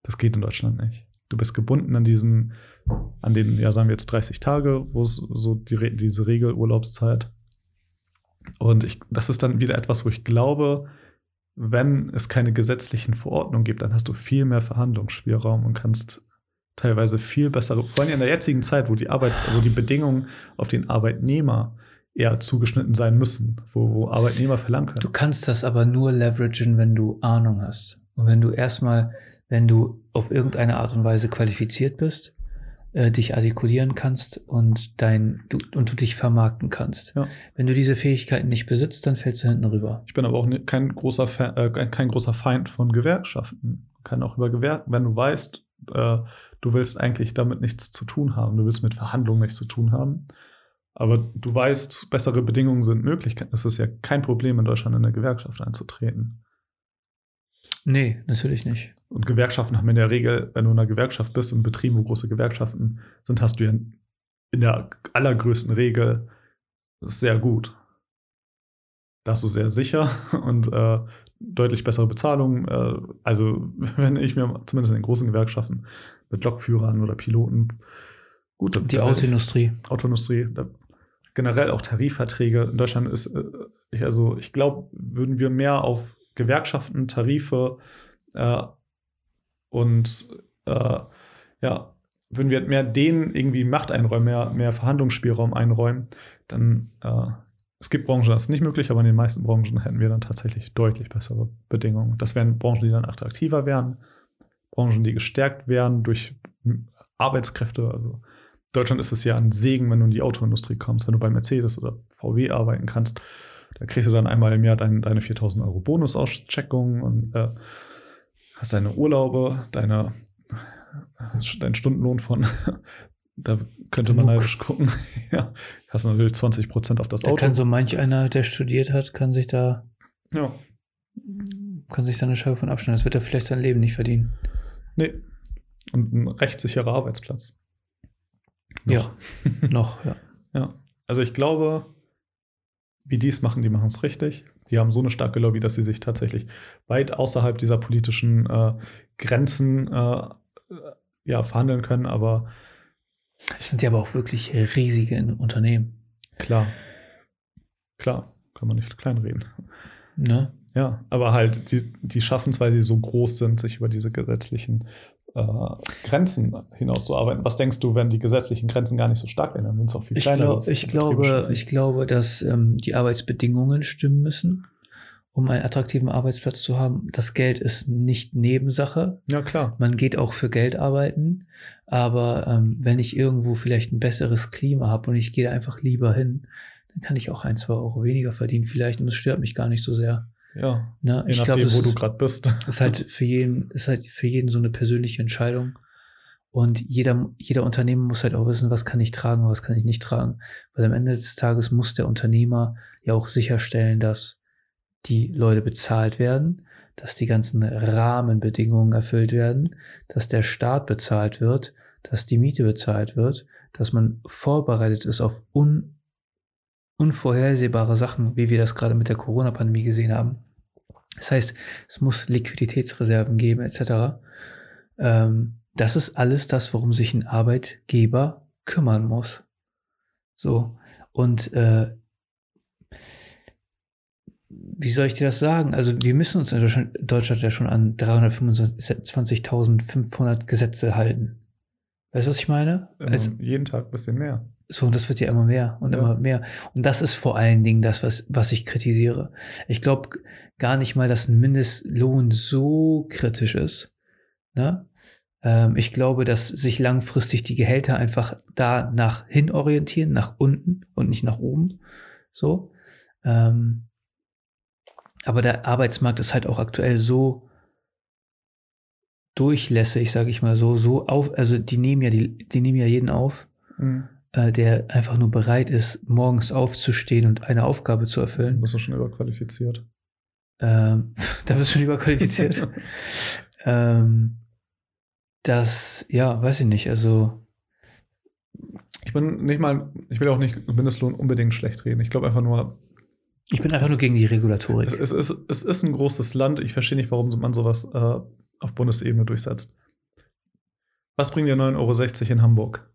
Das geht in Deutschland nicht. Du bist gebunden an diesen, an den, ja, sagen wir jetzt 30 Tage, wo es so die, diese Regelurlaubszeit. Und ich, das ist dann wieder etwas, wo ich glaube, wenn es keine gesetzlichen Verordnungen gibt, dann hast du viel mehr Verhandlungsspielraum und kannst teilweise viel bessere, vor allem in der jetzigen Zeit, wo die Arbeit, wo die Bedingungen auf den Arbeitnehmer eher zugeschnitten sein müssen, wo, wo Arbeitnehmer verlangen können. Du kannst das aber nur leveragen, wenn du Ahnung hast. Und wenn du erstmal, wenn du auf irgendeine Art und Weise qualifiziert bist, äh, dich artikulieren kannst und dein du, und du dich vermarkten kannst. Ja. Wenn du diese Fähigkeiten nicht besitzt, dann fällst du hinten rüber. Ich bin aber auch ne- kein großer Fan, äh, kein- großer Feind von Gewerkschaften. Kann auch über Gewer wenn du weißt, äh, du willst eigentlich damit nichts zu tun haben, du willst mit Verhandlungen nichts zu tun haben, aber du weißt, bessere Bedingungen sind möglich, es ist ja kein Problem in Deutschland in eine Gewerkschaft einzutreten. Nee, natürlich nicht. Und Gewerkschaften haben in der Regel, wenn du in einer Gewerkschaft bist, in Betrieben, wo große Gewerkschaften sind, hast du ja in der allergrößten Regel sehr gut. Da hast du sehr sicher und äh, deutlich bessere Bezahlung. Äh, also, <laughs> wenn ich mir zumindest in den großen Gewerkschaften mit Lokführern oder Piloten gut, Die Autoindustrie. Autoindustrie, da, generell auch Tarifverträge. In Deutschland ist, äh, also ich glaube, würden wir mehr auf Gewerkschaften, Tarife äh, und äh, ja, würden wir mehr denen irgendwie Macht einräumen, mehr, mehr Verhandlungsspielraum einräumen, dann äh, es gibt Branchen, das ist nicht möglich, aber in den meisten Branchen hätten wir dann tatsächlich deutlich bessere Bedingungen. Das wären Branchen, die dann attraktiver wären, Branchen, die gestärkt werden durch Arbeitskräfte. Also Deutschland ist es ja ein Segen, wenn du in die Autoindustrie kommst, wenn du bei Mercedes oder VW arbeiten kannst. Da kriegst du dann einmal im Jahr dein, deine 4000 Euro Bonusausscheckung und äh, hast deine Urlaube, deine, deinen Stundenlohn von, <laughs> da könnte man neidisch gucken. <laughs> ja, hast natürlich 20 Prozent auf das Da Auto. kann so manch einer, der studiert hat, kann sich da, ja, kann sich da eine Scheibe von abschneiden. Das wird er vielleicht sein Leben nicht verdienen. nee. Und ein rechtssicherer Arbeitsplatz. Ja, <laughs> noch, ja. Ja, also ich glaube, wie die es machen, die machen es richtig. Die haben so eine starke Lobby, dass sie sich tatsächlich weit außerhalb dieser politischen äh, Grenzen äh, ja, verhandeln können. Aber Das sind ja aber auch wirklich riesige Unternehmen. klar, klar, kann man nicht kleinreden. Ne? Ja, aber halt, die, die schaffen es, weil sie so groß sind, sich über diese gesetzlichen äh, Grenzen hinauszuarbeiten. Was denkst du, wenn die gesetzlichen Grenzen gar nicht so stark wären? Dann würden es auch viel Ich, kleinere glaub, ich, glaube, ich glaube, dass ähm, die Arbeitsbedingungen stimmen müssen, um einen attraktiven Arbeitsplatz zu haben. Das Geld ist nicht Nebensache. Ja, klar. Man geht auch für Geld arbeiten, aber ähm, wenn ich irgendwo vielleicht ein besseres Klima habe und ich gehe da einfach lieber hin, dann kann ich auch ein, zwei Euro weniger verdienen vielleicht und es stört mich gar nicht so sehr. Ja, Ne? je Ich nachdem, glaube, das wo du gerade bist. <laughs> ist halt für jeden, ist halt für jeden so eine persönliche Entscheidung. Und jeder, jeder Unternehmer muss halt auch wissen, was kann ich tragen und was kann ich nicht tragen. Weil am Ende des Tages muss der Unternehmer ja auch sicherstellen, dass die Leute bezahlt werden, dass die ganzen Rahmenbedingungen erfüllt werden, dass der Staat bezahlt wird, dass die Miete bezahlt wird, dass man vorbereitet ist auf un, unvorhersehbare Sachen, wie wir das gerade mit der Corona-Pandemie gesehen haben. Das heißt, es muss Liquiditätsreserven geben, etc. Ähm, das ist alles das, worum sich ein Arbeitgeber kümmern muss. So. Und äh, wie soll ich dir das sagen? Also wir müssen uns in Deutschland, Deutschland ja schon an 325.500 Gesetze halten. Weißt du, was ich meine? Ähm, Also, jeden Tag ein bisschen mehr. So, und das wird ja immer mehr und Ja. immer mehr. Und das ist vor allen Dingen das, was, was ich kritisiere. Ich glaube gar nicht mal, dass ein Mindestlohn so kritisch ist. Ne? Ähm, ich glaube, dass sich langfristig die Gehälter einfach da nach hin orientieren, nach unten und nicht nach oben. So. Ähm, aber der Arbeitsmarkt ist halt auch aktuell so durchlässig, sage ich mal so, so auf, also die nehmen ja die, die nehmen ja jeden auf Mhm. Äh, der einfach nur bereit ist, morgens aufzustehen und eine Aufgabe zu Du erfüllen. bist du schon überqualifiziert. Ähm, <laughs> da bist du schon überqualifiziert. <laughs> ähm, das, ja, weiß ich nicht. Also, Ich bin nicht mal, ich will auch nicht Mindestlohn unbedingt schlecht reden. Ich glaube einfach nur, ich bin einfach Es- nur gegen die Regulatorik. es, es, ist, es ist ein großes Land. Ich verstehe nicht, warum man sowas äh, auf Bundesebene durchsetzt. Was bringt dir 9,60 Euro in Hamburg?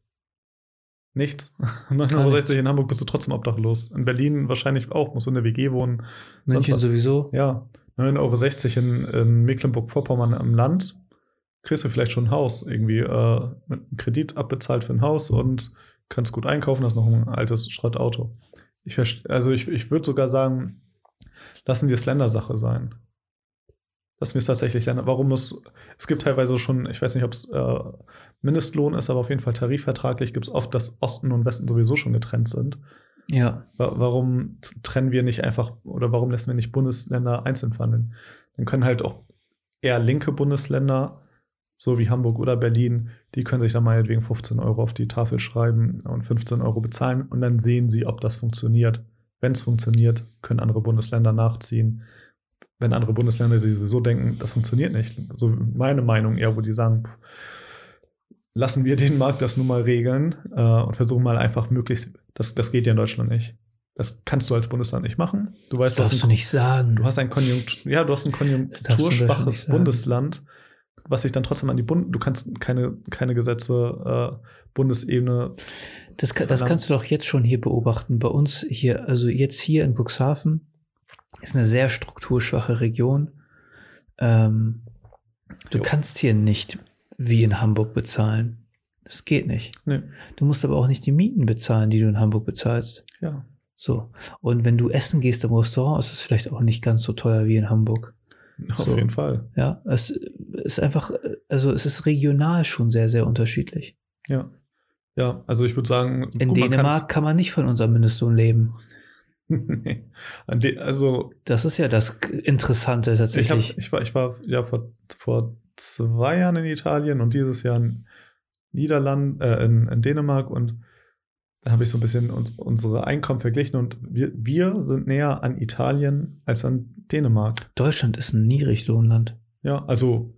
Nichts. <laughs> 9,60 Euro in Hamburg bist du trotzdem obdachlos. In Berlin wahrscheinlich auch, musst du in der WG wohnen. Sonst München sowieso. Ja, 9,60 Euro in, in Mecklenburg-Vorpommern im Land. Kriegst du vielleicht schon ein Haus, irgendwie äh, mit einem Kredit abbezahlt für ein Haus und kannst gut einkaufen, hast noch ein altes Schrottauto. Ich also ich, ich würde sogar sagen, lassen wir es Ländersache sein. Lassen wir es tatsächlich Länder. Warum muss, es gibt teilweise schon, ich weiß nicht, ob es äh, Mindestlohn ist, aber auf jeden Fall tarifvertraglich gibt es oft, dass Osten und Westen sowieso schon getrennt sind. Ja, Wa- Warum trennen wir nicht einfach oder warum lassen wir nicht Bundesländer einzeln verhandeln? Dann können halt auch eher linke Bundesländer, so wie Hamburg oder Berlin, die können sich dann meinetwegen 15 Euro auf die Tafel schreiben und 15 Euro bezahlen und dann sehen sie, ob das funktioniert. Wenn es funktioniert, können andere Bundesländer nachziehen. Wenn andere Bundesländer sowieso denken, das funktioniert nicht, so meine Meinung eher, wo die sagen, lassen wir den Markt das nun mal regeln äh, und versuchen mal einfach möglichst, das, das geht ja in Deutschland nicht. Das kannst du als Bundesland nicht machen. Du das weißt, du hast darfst ein du nicht sagen. Du hast ein Konjunktur, ja, du hast ein Das du konjunkturschwaches. Bundesland, was sich dann trotzdem an die Bund, du kannst keine, keine Gesetze äh, Bundesebene. Das, kann- das kannst du doch jetzt schon hier beobachten. Bei uns hier, also jetzt hier in Cuxhaven, ist eine sehr strukturschwache Region. Ähm, du Jo. kannst hier nicht wie in Hamburg bezahlen. Das geht nicht. Nee. Du musst aber auch nicht die Mieten bezahlen, die du in Hamburg bezahlst. Ja. So. Und wenn du essen gehst im Restaurant, ist es vielleicht auch nicht ganz so teuer wie in Hamburg. Auf So. jeden Fall. Ja, es ist einfach, also es ist regional schon sehr, sehr unterschiedlich. Ja. Ja, also ich würde sagen, In gut, man Dänemark kann's- kann man nicht von unserem Mindestlohn leben. <laughs> Also Das ist ja das Interessante ich, hab, tatsächlich. ich, war, ich war ja vor, vor zwei Jahren in Italien und dieses Jahr in Niederland, äh, in, in Dänemark und da habe ich so ein bisschen uns, unsere Einkommen verglichen und wir, wir sind näher an Italien als an Dänemark. Deutschland ist ein Niedriglohnland. Ja, also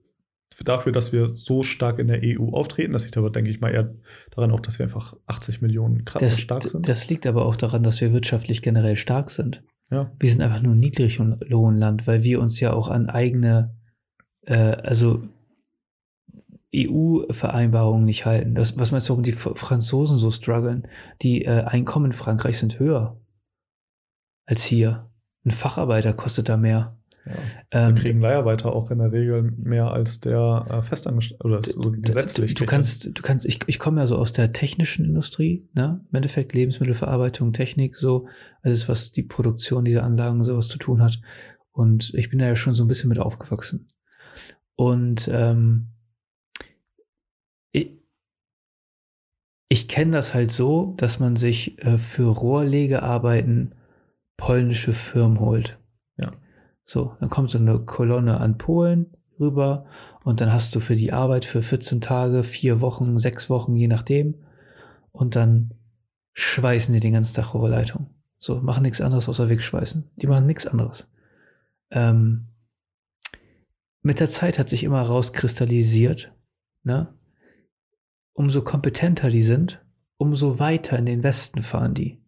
dafür, dass wir so stark in der EU auftreten, das liegt aber, denke ich mal, eher daran auch, dass wir einfach 80 Millionen Das, stark sind. das liegt aber auch daran, dass wir wirtschaftlich generell stark sind. ja, Wir sind einfach nur ein Niedriglohnland, weil wir uns ja auch an eigene, äh, also EU-Vereinbarungen nicht halten. Das, was meinst du, warum die Franzosen so strugglen? Die äh, Einkommen in Frankreich sind höher als hier. Ein Facharbeiter kostet da mehr. Ja. Ähm, Wir kriegen Leiharbeiter auch in der Regel mehr als der äh, Festangestellte oder so gesetzlich. Du, du kannst, du kannst, ich, ich komme ja so aus der technischen Industrie, ne? Im Endeffekt Lebensmittelverarbeitung, Technik, so, alles, was die Produktion dieser Anlagen sowas zu tun hat. Und ich bin da ja schon so ein bisschen mit aufgewachsen. Und ähm, ich, ich kenne das halt so, dass man sich äh, für Rohrlegearbeiten polnische Firmen holt. So, dann kommt so eine Kolonne an Polen rüber und dann hast du für die Arbeit für 14 Tage, vier Wochen, sechs Wochen, je nachdem. Und dann schweißen die den ganzen Tag Rohrleitung. So, machen nichts anderes außer wegschweißen. Die machen nichts anderes. Ähm, mit der Zeit hat sich immer rauskristallisiert, ne? Umso kompetenter die sind, umso weiter in den Westen fahren die.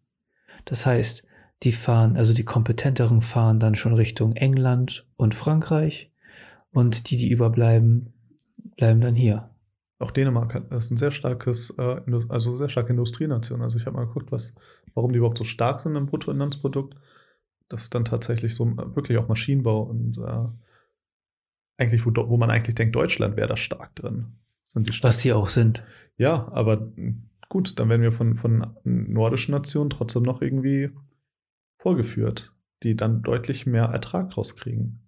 Das heißt, die fahren, also die kompetenteren fahren dann schon Richtung England und Frankreich und die, die überbleiben, bleiben dann hier. Auch Dänemark hat, ist ein sehr starkes, äh, also sehr starke Industrienation. Also ich habe mal geguckt, was, warum die überhaupt so stark sind im Bruttoinlandsprodukt. Das ist dann tatsächlich so äh, wirklich auch Maschinenbau und äh, eigentlich, wo, wo man eigentlich denkt, Deutschland wäre da stark drin. Sind die stark. Was sie auch sind. Ja, aber mh, gut, dann werden wir von, von nordischen Nationen trotzdem noch irgendwie vorgeführt, die dann deutlich mehr Ertrag rauskriegen.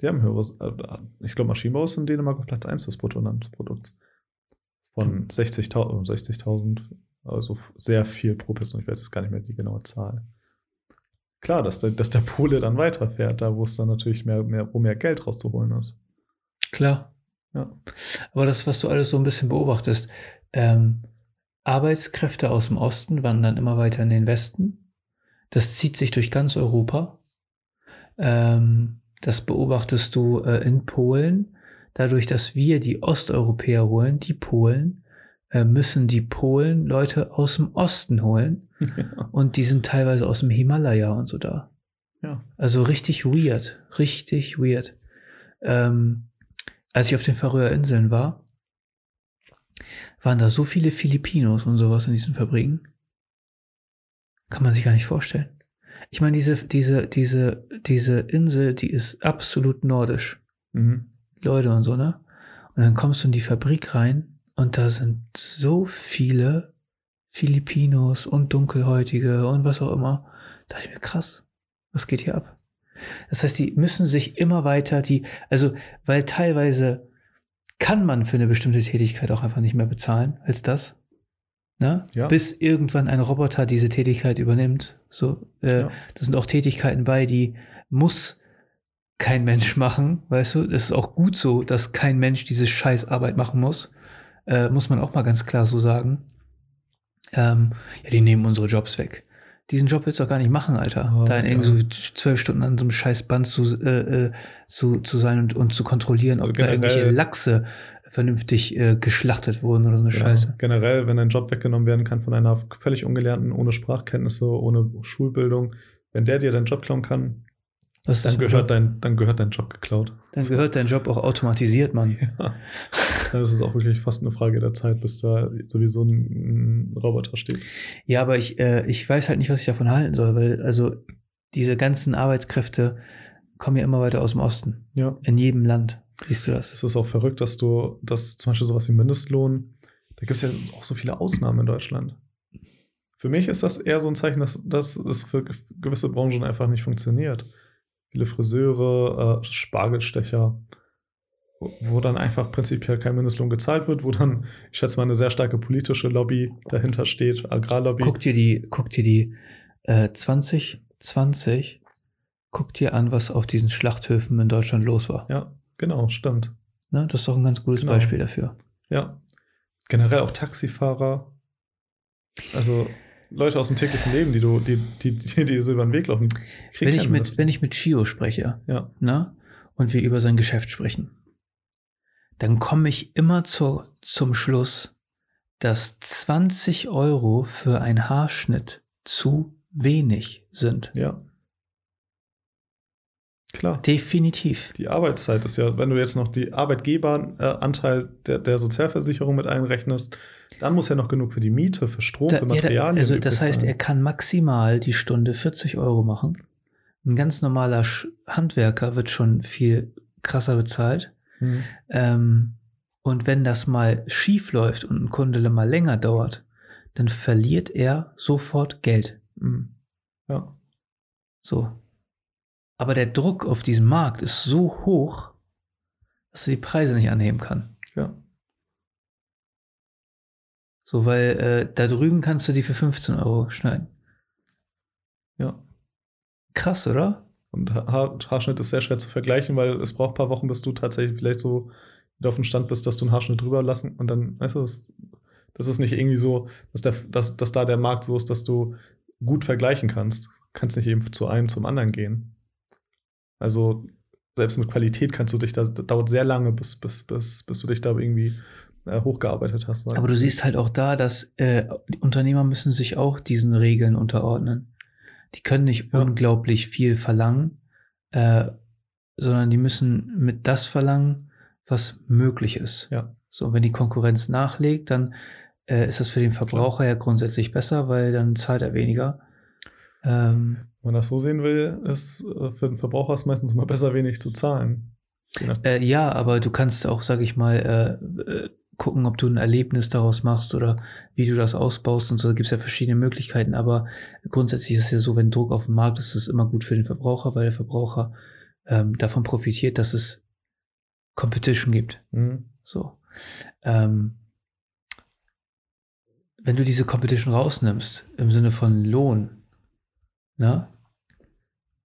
Die haben höheres, äh, ich glaube, Maschinenbau ist in Dänemark auf Platz 1 des Bruttoinlandsprodukts. Von 60.000, 60.000, also sehr viel pro Person. Ich weiß jetzt gar nicht mehr die genaue Zahl. Klar, dass der, dass der Pole dann weiterfährt, da wo es dann natürlich mehr, mehr, wo mehr Geld rauszuholen ist. Klar. Ja. Aber das, was du alles so ein bisschen beobachtest, ähm, Arbeitskräfte aus dem Osten wandern immer weiter in den Westen. Das zieht sich durch ganz Europa. Ähm, das beobachtest du äh, in Polen. Dadurch, dass wir die Osteuropäer holen, die Polen, äh, müssen die Polen Leute aus dem Osten holen. ja. Und die sind teilweise aus dem Himalaya und so da. ja. Also richtig weird, richtig weird. Ähm, als ich auf den Färöer Inseln war, waren da so viele Filipinos und sowas in diesen Fabriken. Kann man sich gar nicht vorstellen. Ich meine, diese, diese, diese, diese Insel, die ist absolut nordisch. Mhm. Leute und so, ne? Und dann kommst du in die Fabrik rein und da sind so viele Filipinos und Dunkelhäutige und was auch immer. Da dachte ich mir, krass, was geht hier ab? Das heißt, die müssen sich immer weiter, die, also, weil teilweise kann man für eine bestimmte Tätigkeit auch einfach nicht mehr bezahlen als das. Ne? Ja. Bis irgendwann ein Roboter diese Tätigkeit übernimmt. So, äh, Ja. da sind auch Tätigkeiten bei, die muss kein Mensch machen, weißt du? Das ist auch gut so, dass kein Mensch diese Scheißarbeit machen muss. Äh, muss man auch mal ganz klar so sagen. Ähm, ja, die nehmen unsere Jobs weg. Diesen Job willst du doch gar nicht machen, Alter. Oh, da in ja. irgendwie so zwölf Stunden an so einem scheiß Band zu, äh, äh, zu, zu sein und, und zu kontrollieren, ob Also da irgendwelche Lachse vernünftig äh, geschlachtet wurden oder so eine Ja, Scheiße. Generell, wenn ein Job weggenommen werden kann von einer völlig ungelernten, ohne Sprachkenntnisse, ohne Schulbildung, wenn der dir deinen Job klauen kann, das dann gehört, Job? dein, dann gehört dein Job geklaut. Dann gehört dein Job auch automatisiert, Mann. <laughs> Ja. Dann ist es auch wirklich fast eine Frage der Zeit, bis da sowieso ein, ein Roboter steht. Ja, aber ich, äh, ich weiß halt nicht, was ich davon halten soll, weil also diese ganzen Arbeitskräfte kommen ja immer weiter aus dem Osten. Ja. In jedem Land. Siehst du das? Es ist auch verrückt, dass du, dass zum Beispiel sowas wie Mindestlohn, da gibt es ja auch so viele Ausnahmen in Deutschland. Für mich ist das eher so ein Zeichen, dass, dass es für gewisse Branchen einfach nicht funktioniert. Viele Friseure, äh, Spargelstecher, wo, wo dann einfach prinzipiell kein Mindestlohn gezahlt wird, wo dann, ich schätze mal, eine sehr starke politische Lobby dahinter steht, Agrarlobby. Guck dir die, guck dir die äh, 2020, guck dir an, was auf diesen Schlachthöfen in Deutschland los war. Ja, genau, stimmt. Ne? Das ist doch ein ganz gutes Genau. Beispiel dafür. Ja. Generell auch Taxifahrer. Also Leute aus dem täglichen Leben, die du, die, die, die, die so über den Weg laufen. Wenn ich, mit, wenn ich mit Chio spreche, Ja, ne? und wir über sein Geschäft sprechen, dann komme ich immer zur, zum Schluss, dass 20 Euro für einen Haarschnitt zu wenig sind. ja. Klar. Definitiv. Die Arbeitszeit ist ja, wenn du jetzt noch die Arbeitgeberanteil der, der Sozialversicherung mit einrechnest, dann muss ja noch genug für die Miete, für Strom, Da, für ja, da, Materialien. also das heißt, sein. er kann maximal die Stunde 40 Euro machen. Ein ganz normaler Handwerker wird schon viel krasser bezahlt. Hm. Ähm, und wenn das mal schief läuft und ein Kunde mal länger dauert, dann verliert er sofort Geld. Hm. Ja. So. Aber der Druck auf diesem Markt ist so hoch, dass er die Preise nicht anheben kann. Ja. So, weil äh, da drüben kannst du die für 15 Euro schneiden. Ja. Krass, oder? Und Haar Haarschnitt ist sehr schwer zu vergleichen, weil es braucht ein paar Wochen, bis du tatsächlich vielleicht so wieder auf dem Stand bist, dass du einen Haarschnitt drüber lassen und dann, weißt du, das, das ist nicht irgendwie so, dass, der, dass, dass da der Markt so ist, dass du gut vergleichen kannst. Du kannst nicht eben zu einem zum anderen gehen. Also selbst mit Qualität kannst du dich, da das dauert sehr lange, bis, bis, bis, bis du dich da irgendwie äh, hochgearbeitet hast. weil- Aber du siehst halt auch da, dass äh, die Unternehmer müssen sich auch diesen Regeln unterordnen. Die können nicht Ja. unglaublich viel verlangen, äh, sondern die müssen mit das verlangen, was möglich ist. Ja. So, wenn die Konkurrenz nachlegt, dann äh, ist das für den Verbraucher ja grundsätzlich besser, weil dann zahlt er weniger. Ähm, Wenn man das so sehen will, ist äh, für den Verbraucher ist meistens immer besser, wenig zu zahlen. Äh, ja, aber du kannst auch, sag ich mal, äh, äh, gucken, ob du ein Erlebnis daraus machst oder wie du das ausbaust und so. Da gibt es ja verschiedene Möglichkeiten. Aber grundsätzlich ist es ja so, wenn Druck auf dem Markt ist, ist es immer gut für den Verbraucher, weil der Verbraucher ähm, davon profitiert, dass es Competition gibt. Mhm. So. Ähm, wenn du diese Competition rausnimmst, im Sinne von Lohn, ne?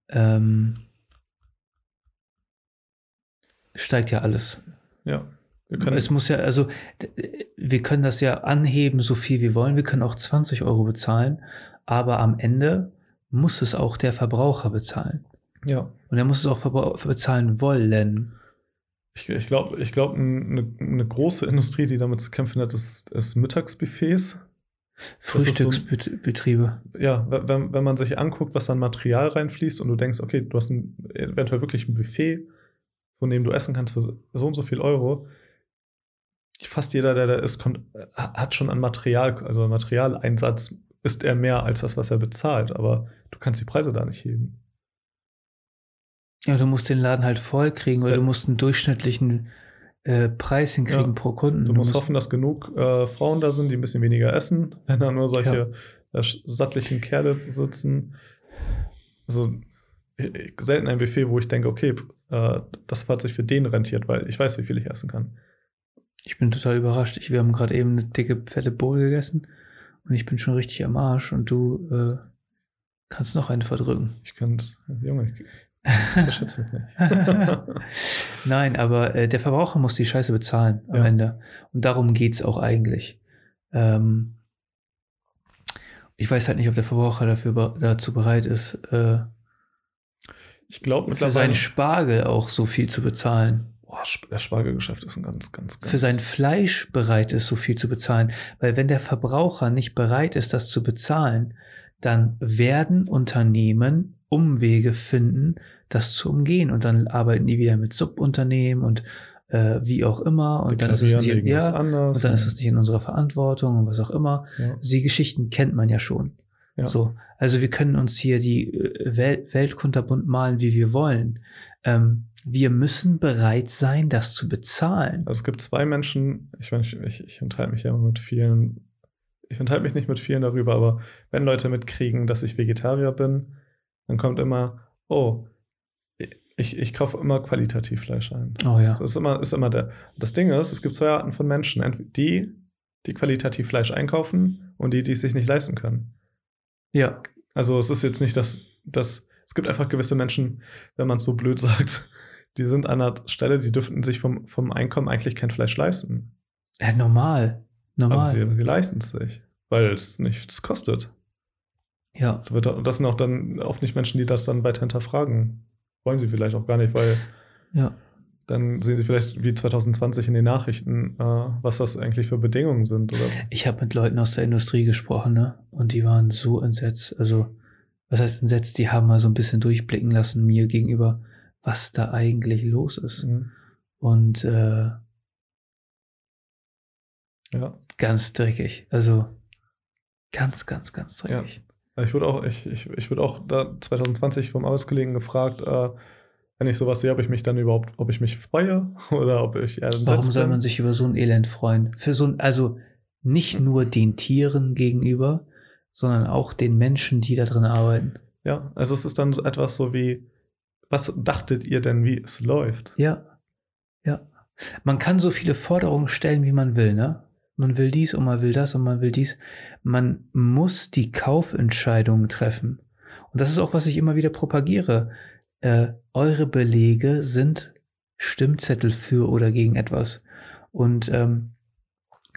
Ähm, steigt ja alles. Ja. Wir können Es muss ja, also wir können das ja anheben, so viel wir wollen. Wir können auch 20 Euro bezahlen, aber am Ende muss es auch der Verbraucher bezahlen. ja. Und er muss es auch bezahlen wollen. Ich, ich glaube, ich glaub, eine, eine große Industrie, die damit zu kämpfen hat, ist, ist Mittagsbuffets. Ist so- Frühstücksbetriebe. Ja, we- wenn, wenn man sich anguckt, was an Material reinfließt und du denkst, okay, du hast ein, eventuell wirklich ein Buffet, von dem du essen kannst für so und so viel Euro. Fast jeder, der da ist, kommt, hat schon an Material, also Materialeinsatz, ist er mehr als das, was er bezahlt. Aber du kannst die Preise da nicht heben. Ja, du musst den Laden halt voll kriegen, weil Sehr- du musst einen durchschnittlichen äh, Preis hinkriegen Ja. pro Kunden. Du musst hoffen, dass genug äh, Frauen da sind, die ein bisschen weniger essen, <laughs> wenn da nur solche äh, sattlichen Kerle sitzen. Also äh, selten ein Buffet, wo ich denke, okay, äh, das hat sich für den rentiert, weil ich weiß, wie viel ich essen kann. Ich bin total überrascht. Ich, wir haben gerade eben eine dicke, fette Bowl gegessen und ich bin schon richtig am Arsch und du kannst noch eine verdrücken. Ich könnte, Junge, ich unterschätze mich nicht. <laughs> Nein, aber äh, der Verbraucher muss die Scheiße bezahlen am Ja. Ende. Und darum geht's auch eigentlich. Ähm, ich weiß halt nicht, ob der Verbraucher dafür dazu bereit ist, äh, ich glaube für seinen Spargel auch so viel zu bezahlen. Boah, das Spargelgeschäft ist ein ganz, ganz, ganz. Für sein Fleisch bereit ist, so viel zu bezahlen. Weil wenn der Verbraucher nicht bereit ist, das zu bezahlen, dann werden Unternehmen Umwege finden, das zu umgehen. Und dann arbeiten die wieder mit Subunternehmen und äh, wie auch immer. Und dann ist es nicht, ja, anders. und dann ist es nicht in unserer Verantwortung und was auch immer. Ja. Die Geschichten kennt man ja schon. Ja. So, also wir können uns hier die äh, Welt, Welt kunterbunt malen, wie wir wollen. Ähm, wir müssen bereit sein, das zu bezahlen. Also es gibt zwei Menschen, ich, meine, ich, ich, ich unterhalte mich ja immer mit vielen, ich unterhalte mich nicht mit vielen darüber, aber wenn Leute mitkriegen, dass ich Vegetarier bin, dann kommt immer, oh, ich, ich kaufe immer qualitativ Fleisch ein. Oh ja. Das ist immer, ist immer der. Das Ding ist, es gibt zwei Arten von Menschen. Die, die qualitativ Fleisch einkaufen und die, die es sich nicht leisten können. Ja. Also es ist jetzt nicht, dass, dass es gibt einfach gewisse Menschen, wenn man es so blöd <laughs> sagt, die sind an einer Stelle, die dürften sich vom, vom Einkommen eigentlich kein Fleisch leisten. ja normal. Normal. Aber sie, sie leisten es sich, weil es nichts kostet. ja. Das, wird, das sind auch dann oft nicht Menschen, die das dann weiter hinterfragen. Wollen sie vielleicht auch gar nicht, weil Ja. dann sehen sie vielleicht wie 2020 in den Nachrichten, äh, was das eigentlich für Bedingungen sind. Oder. Ich habe mit Leuten aus der Industrie gesprochen, ne? Und die waren so entsetzt. Also, was heißt entsetzt? Die haben mal so ein bisschen durchblicken lassen mir gegenüber, was da eigentlich los ist. Mhm. Und äh, Ja. ganz dreckig. Also ganz, ganz, ganz dreckig. Ich wurde auch, ich, ich, ich wurde auch da 2020 vom Arbeitskollegen gefragt, äh, wenn ich sowas sehe, ob ich mich dann überhaupt, ob ich mich freue <laughs> oder ob ich entsetzt Warum soll bin. man sich über so ein Elend freuen? Für so ein, also nicht nur den Tieren gegenüber, sondern auch den Menschen, die da drin arbeiten. Ja, also es ist dann so etwas so wie, was dachtet ihr denn, wie es läuft? Ja, ja. Man kann so viele Forderungen stellen, wie man will, ne? Man will dies und man will das und man will dies. Man muss die Kaufentscheidungen treffen. Und das ist auch, was ich immer wieder propagiere. Äh, eure Belege sind Stimmzettel für oder gegen etwas. Und ähm,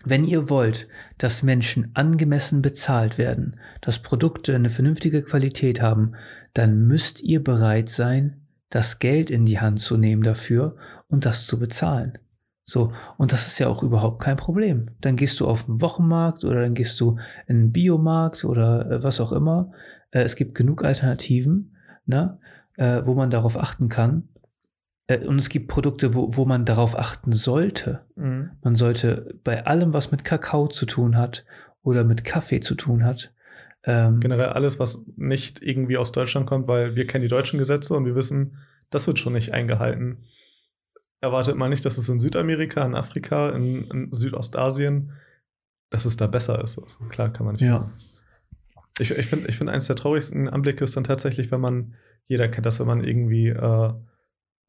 wenn ihr wollt, dass Menschen angemessen bezahlt werden, dass Produkte eine vernünftige Qualität haben, dann müsst ihr bereit sein, das Geld in die Hand zu nehmen dafür und das zu bezahlen. So, und das ist ja auch überhaupt kein Problem. Dann gehst du auf den Wochenmarkt oder dann gehst du in einen Biomarkt oder äh, was auch immer. Äh, es gibt genug Alternativen, ne, äh, wo man darauf achten kann. Äh, und es gibt Produkte, wo, wo man darauf achten sollte. Mhm. Man sollte bei allem, was mit Kakao zu tun hat oder mit Kaffee zu tun hat, ähm, Generell alles, was nicht irgendwie aus Deutschland kommt, weil wir kennen die deutschen Gesetze und wir wissen, das wird schon nicht eingehalten. Erwartet mal nicht, dass es in Südamerika, in Afrika, in, in Südostasien, dass es da besser ist. Also klar kann man nicht. Ja. Ich, ich finde, ich find, eines der traurigsten Anblicke ist dann tatsächlich, wenn man, jeder kennt das, wenn man irgendwie äh, an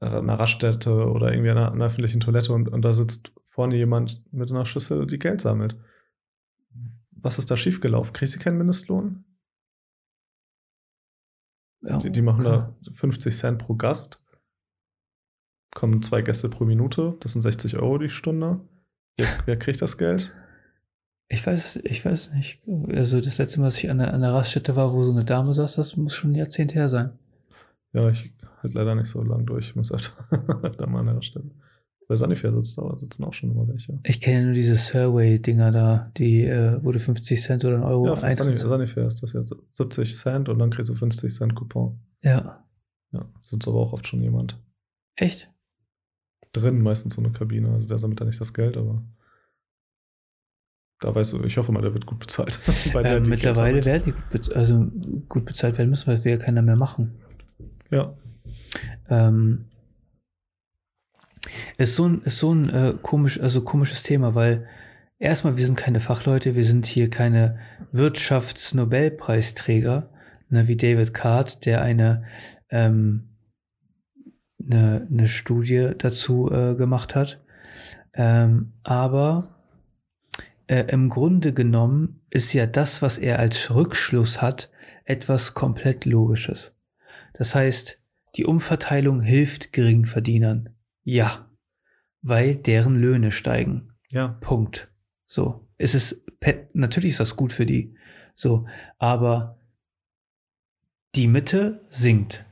einer Raststätte oder irgendwie einer, einer öffentlichen Toilette und, und da sitzt vorne jemand mit einer Schüssel, die Geld sammelt. Was ist da schiefgelaufen? Kriegst du keinen Mindestlohn? ja, Die, die machen klar. da 50 Cent pro Gast. Kommen zwei Gäste pro Minute. Das sind 60 Euro die Stunde. Wer, <laughs> wer kriegt das Geld? Ich weiß, ich weiß nicht. Also das letzte Mal, dass ich an der, an der Raststätte war, wo so eine Dame saß, das muss schon ein Jahrzehnt her sein. Ja, ich halt leider nicht so lang durch. Ich muss <laughs> öfter, öfter mal an der Stelle. Bei Sanifair sitzt da, sitzen auch schon immer welche. Ich kenne nur diese Survey-Dinger da, die äh, wurde 50 Cent oder ein Euro ja, Eintritt. Sanifair ist das jetzt 70 Cent und dann kriegst du 50 Cent Coupon. Ja. Ja, sitzt aber auch oft schon jemand Echt? Drin, meistens so eine Kabine. Also der sammelt da nicht das Geld, aber da weißt du, ich hoffe mal, der wird gut bezahlt. <laughs> Äh, die mittlerweile werden die gut, bez also gut bezahlt werden müssen, weil es will ja keiner mehr machen. Ja, Ähm, ist so ein, ist so ein äh, komisch, also komisches Thema, weil erstmal, wir sind keine Fachleute, wir sind hier keine Wirtschaftsnobelpreisträger, ne, wie David Card, der eine, ähm, eine, eine Studie dazu äh, gemacht hat. Ähm, aber äh, im Grunde genommen ist ja das, was er als Rückschluss hat, etwas komplett Logisches. Das heißt, die Umverteilung hilft Geringverdienern. Ja, weil deren Löhne steigen. ja. Punkt. So, es ist natürlich ist das gut für die. So, aber die Mitte sinkt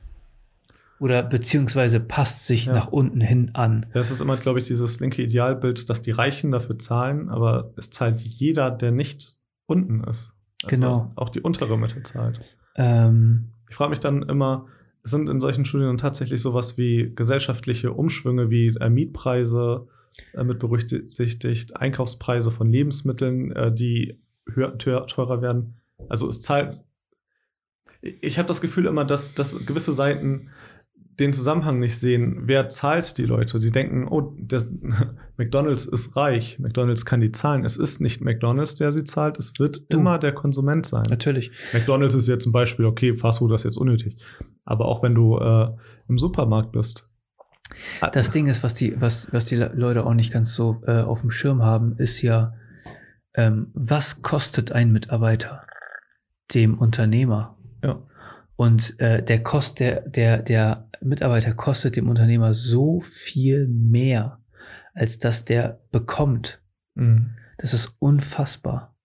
oder beziehungsweise passt sich Ja. nach unten hin an. Das ist immer, glaube ich, dieses linke Idealbild, dass die Reichen dafür zahlen, aber es zahlt jeder, der nicht unten ist. Also Genau. Auch die untere Mitte zahlt. Ähm, Ich frage mich dann immer, sind in solchen Studien tatsächlich sowas wie gesellschaftliche Umschwünge wie äh, Mietpreise äh, mit berücksichtigt, Einkaufspreise von Lebensmitteln, äh, die höher, teurer werden? Also es zahlt. Ich habe das Gefühl immer, dass, dass gewisse Seiten den Zusammenhang nicht sehen, wer zahlt die Leute. Die denken, oh, der, <laughs> McDonald's ist reich, McDonald's kann die zahlen. Es ist nicht McDonald's, der sie zahlt, es wird Du. immer der Konsument sein. Natürlich. McDonald's ist jetzt zum Beispiel, okay, Fastfood ist jetzt unnötig. Aber auch wenn du äh, im Supermarkt bist. Das Ding ist, was die, was, was die Leute auch nicht ganz so äh, auf dem Schirm haben, ist ja, ähm, was kostet ein Mitarbeiter dem Unternehmer? Ja. Und äh, der Kost, der, der, der Mitarbeiter kostet dem Unternehmer so viel mehr, als dass der bekommt. Mhm. Das ist unfassbar.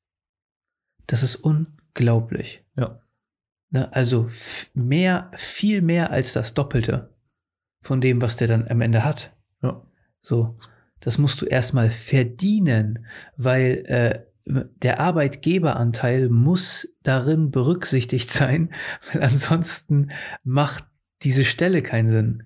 Das ist unglaublich. Ja. Ne? Also mehr, viel mehr als das Doppelte von dem, was der dann am Ende hat. Ja. So, das musst du erstmal verdienen, weil äh, der Arbeitgeberanteil muss darin berücksichtigt <laughs> sein, weil ansonsten macht diese Stelle keinen Sinn.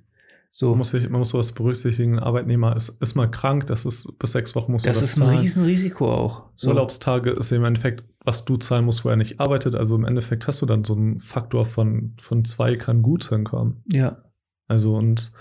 So, Man muss, sich, man muss sowas berücksichtigen. Ein Arbeitnehmer ist, ist mal krank, das ist bis sechs Wochen musst das du das ist ein zahlen. Riesenrisiko auch. So. Urlaubstage ist im Endeffekt, was du zahlen musst, wo er nicht arbeitet. Also im Endeffekt hast du dann so einen Faktor von, von zwei kann gut hinkommen. Ja, Also und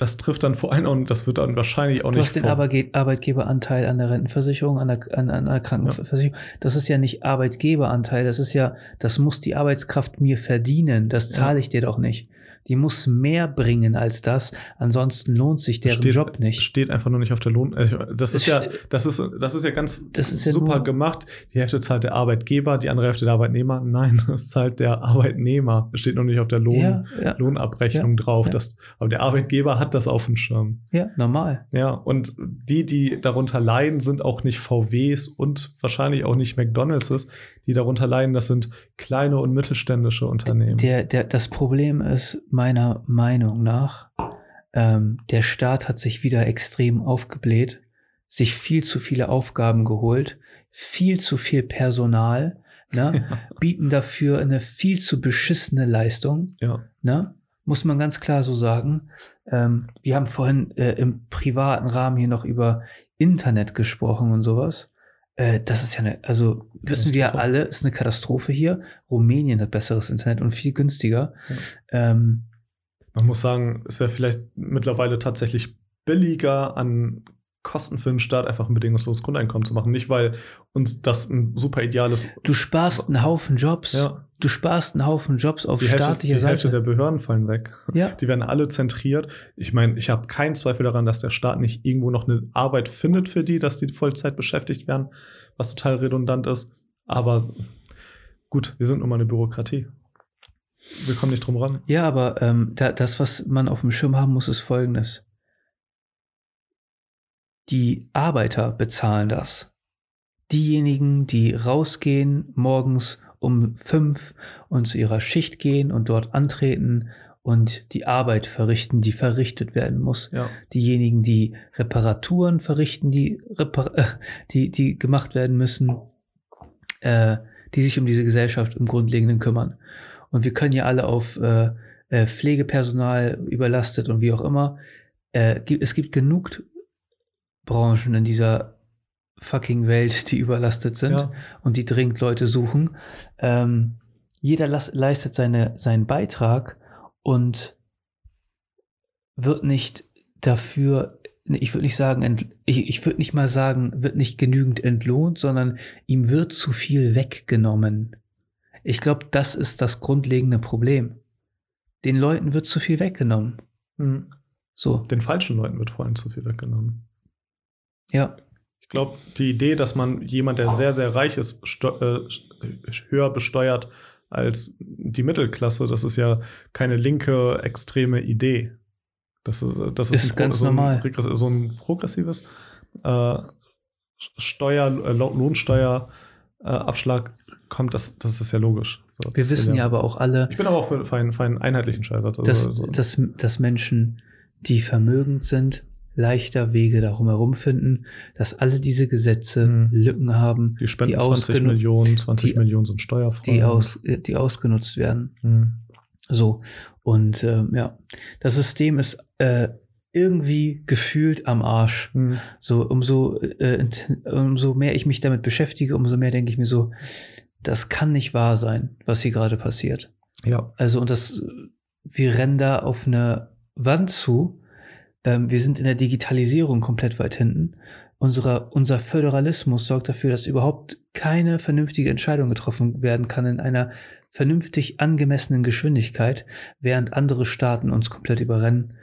das trifft dann vor allem und das wird dann wahrscheinlich auch du nicht hast den Arbeitge Arbeitgeberanteil an der Rentenversicherung, an der, an, an der Krankenversicherung. Das ist ja nicht Arbeitgeberanteil, das ist ja, das muss die Arbeitskraft mir verdienen. Das Ja. zahle ich dir doch nicht. Die muss mehr bringen als das, ansonsten lohnt sich deren steht, Job nicht. Steht einfach nur nicht auf der Lohn. äh, Das ist ja, das ist, das ist ja ganz Das ist ja super nur- gemacht. Die Hälfte zahlt der Arbeitgeber, die andere Hälfte der Arbeitnehmer. Nein, <laughs> das zahlt der Arbeitnehmer. Das steht noch nicht auf der Lohn, Ja, ja, Lohnabrechnung drauf. Das, aber der Arbeitgeber hat das auf dem Schirm. ja, normal. Ja, und die, die darunter leiden, sind auch nicht VWs und wahrscheinlich auch nicht McDonald's. Die darunter leiden, das sind kleine und mittelständische Unternehmen. Der, der, das Problem ist meiner Meinung nach, ähm, der Staat hat sich wieder extrem aufgebläht, sich viel zu viele Aufgaben geholt, viel zu viel Personal, ne, <laughs> bieten dafür eine viel zu beschissene Leistung, ja, ne, muss man ganz klar so sagen. Ähm, wir haben vorhin äh, im privaten Rahmen hier noch über Internet gesprochen und sowas. Äh, das ist ja eine, also wissen wir alle, ist eine Katastrophe hier. Rumänien hat besseres Internet und viel günstiger. Ähm, man muss sagen, es wäre vielleicht mittlerweile tatsächlich billiger an Kosten für den Staat einfach ein bedingungsloses Grundeinkommen zu machen. Nicht, weil uns das ein super ideales. du sparst einen Haufen Jobs. Ja, Du sparst einen Haufen Jobs auf die Hälfte, staatlicher die Hälfte Seite. der Behörden fallen weg. ja, Die werden alle zentriert. Ich meine, ich habe keinen Zweifel daran, dass der Staat nicht irgendwo noch eine Arbeit findet für die, dass die Vollzeit beschäftigt werden, was total redundant ist. Aber gut, wir sind nun mal eine Bürokratie. Wir kommen nicht drum ran. ja, aber ähm, da, das, was man auf dem Schirm haben muss, ist folgendes. Die Arbeiter bezahlen das. Diejenigen, die rausgehen morgens um fünf und zu ihrer Schicht gehen und dort antreten und die Arbeit verrichten, die verrichtet werden muss. Ja, Diejenigen, die Reparaturen verrichten, die, repar äh, die, die gemacht werden müssen, äh, die sich um diese Gesellschaft im Grundlegenden kümmern. Und wir können ja alle auf äh, äh, Pflegepersonal überlastet und wie auch immer. Äh, es gibt genug Branchen in dieser fucking Welt, die überlastet sind ja. und die dringend Leute suchen. Ähm, jeder leistet seine, seinen Beitrag und wird nicht dafür, ich würde nicht sagen, ich, ich würde nicht mal sagen, wird nicht genügend entlohnt, sondern ihm wird zu viel weggenommen. Ich glaube, das ist das grundlegende Problem. Den Leuten wird zu viel weggenommen. Hm. So, Den falschen Leuten wird vor allem zu viel weggenommen. Ja, Ich glaube, die Idee, dass man jemand, der sehr, sehr reich ist, äh, höher besteuert als die Mittelklasse, das ist ja keine linke, extreme Idee. Das ist, das ist, Ist ein, ganz so, ein, normal. so ein progressives äh, Steuer, äh, Lohn- Lohnsteuerabschlag Abschlag kommt, das, das ist ja logisch. So, wir wissen ja aber auch alle, Ich bin aber auch für, für, einen, für einen einheitlichen Steuersatz. Also, dass, so- dass, dass Menschen, die vermögend sind, leichter Wege darum herum finden, dass alle diese Gesetze Mhm. Lücken haben, die spenden die 20 ausgenu- Millionen, 20 die- Millionen sind steuerfrei. die, aus, äh, die ausgenutzt werden. Mhm. So. Und ähm, ja, das System ist äh, irgendwie gefühlt am Arsch. Mhm. So, umso, äh, umso mehr ich mich damit beschäftige, umso mehr denke ich mir so, das kann nicht wahr sein, was hier gerade passiert. Ja. Also, und das, wir rennen da auf eine Wand zu. Ähm, wir sind in der Digitalisierung komplett weit hinten. Unsere, unser Föderalismus sorgt dafür, dass überhaupt keine vernünftige Entscheidung getroffen werden kann in einer vernünftig angemessenen Geschwindigkeit, während andere Staaten uns komplett überrennen.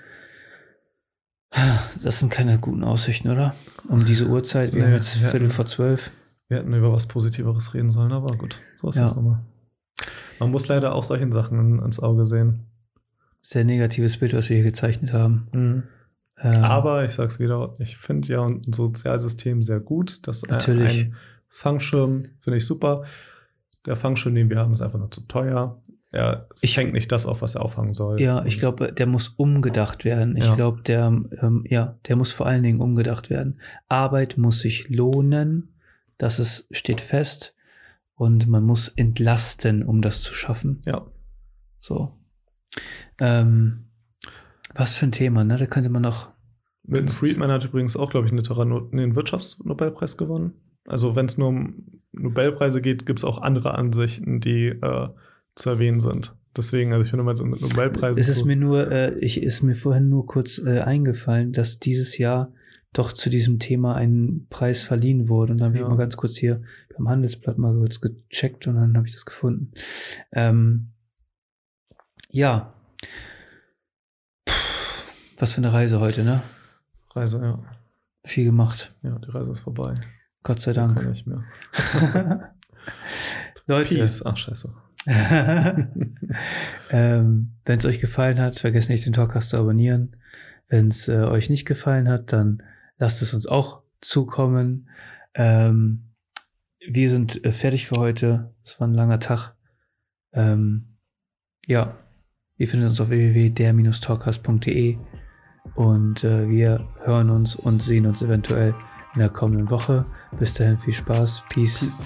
Das sind keine guten Aussichten, oder? Um diese Uhrzeit, wir Nee, haben jetzt wir Viertel hatten- vor zwölf. Wir hätten über was Positiveres reden sollen, aber gut, so ist Ja. das nochmal. Man muss leider auch solchen Sachen in, ins Auge sehen. Sehr negatives Bild, was wir hier gezeichnet haben. Ähm, Aber ich sag's wieder, ich finde ja ein Sozialsystem sehr gut. Das äh, Natürlich. ein Fangschirm finde ich super. Der Fangschirm, den wir haben, ist einfach nur zu teuer. Er Ich- fängt nicht das auf, was er auffangen soll. Ja, ich glaube, der muss umgedacht werden. Ich Ja. glaube, der, ähm, ja, der muss vor allen Dingen umgedacht werden. Arbeit muss sich lohnen. Das ist, steht fest. Und man muss entlasten, um das zu schaffen. Ja. So. Ähm, was für ein Thema, ne? Da könnte man noch. Milton Friedman hat übrigens auch, glaube ich, einen einen Wirtschaftsnobelpreis gewonnen. Also wenn es nur um Nobelpreise geht, gibt es auch andere Ansichten, die äh, zu erwähnen sind. Deswegen, also ich finde mit, mit Nobelpreisen Es ist so- mir nur, äh, ich ist mir vorhin nur kurz äh, eingefallen, dass dieses Jahr doch zu diesem Thema ein Preis verliehen wurde. Und dann habe Ja. ich mal ganz kurz hier beim Handelsblatt mal kurz gecheckt und dann habe ich das gefunden. Ähm, ja. Was für eine Reise heute, ne? Reise, ja. Viel gemacht. Ja, die Reise ist vorbei. Gott sei Kann Dank. nicht mehr. <laughs> Leute, Peace. Ach, scheiße. <laughs> ähm, Wenn es euch gefallen hat, vergesst nicht, den Talkcast zu abonnieren. Wenn es äh, euch nicht gefallen hat, dann lasst es uns auch zukommen. Ähm, wir sind äh, fertig für heute. Es war ein langer Tag. Ähm, ja, ihr findet uns auf www.der-talkcast.de und äh, wir hören uns und sehen uns eventuell in der kommenden Woche. Bis dahin viel Spaß. Peace. Peace.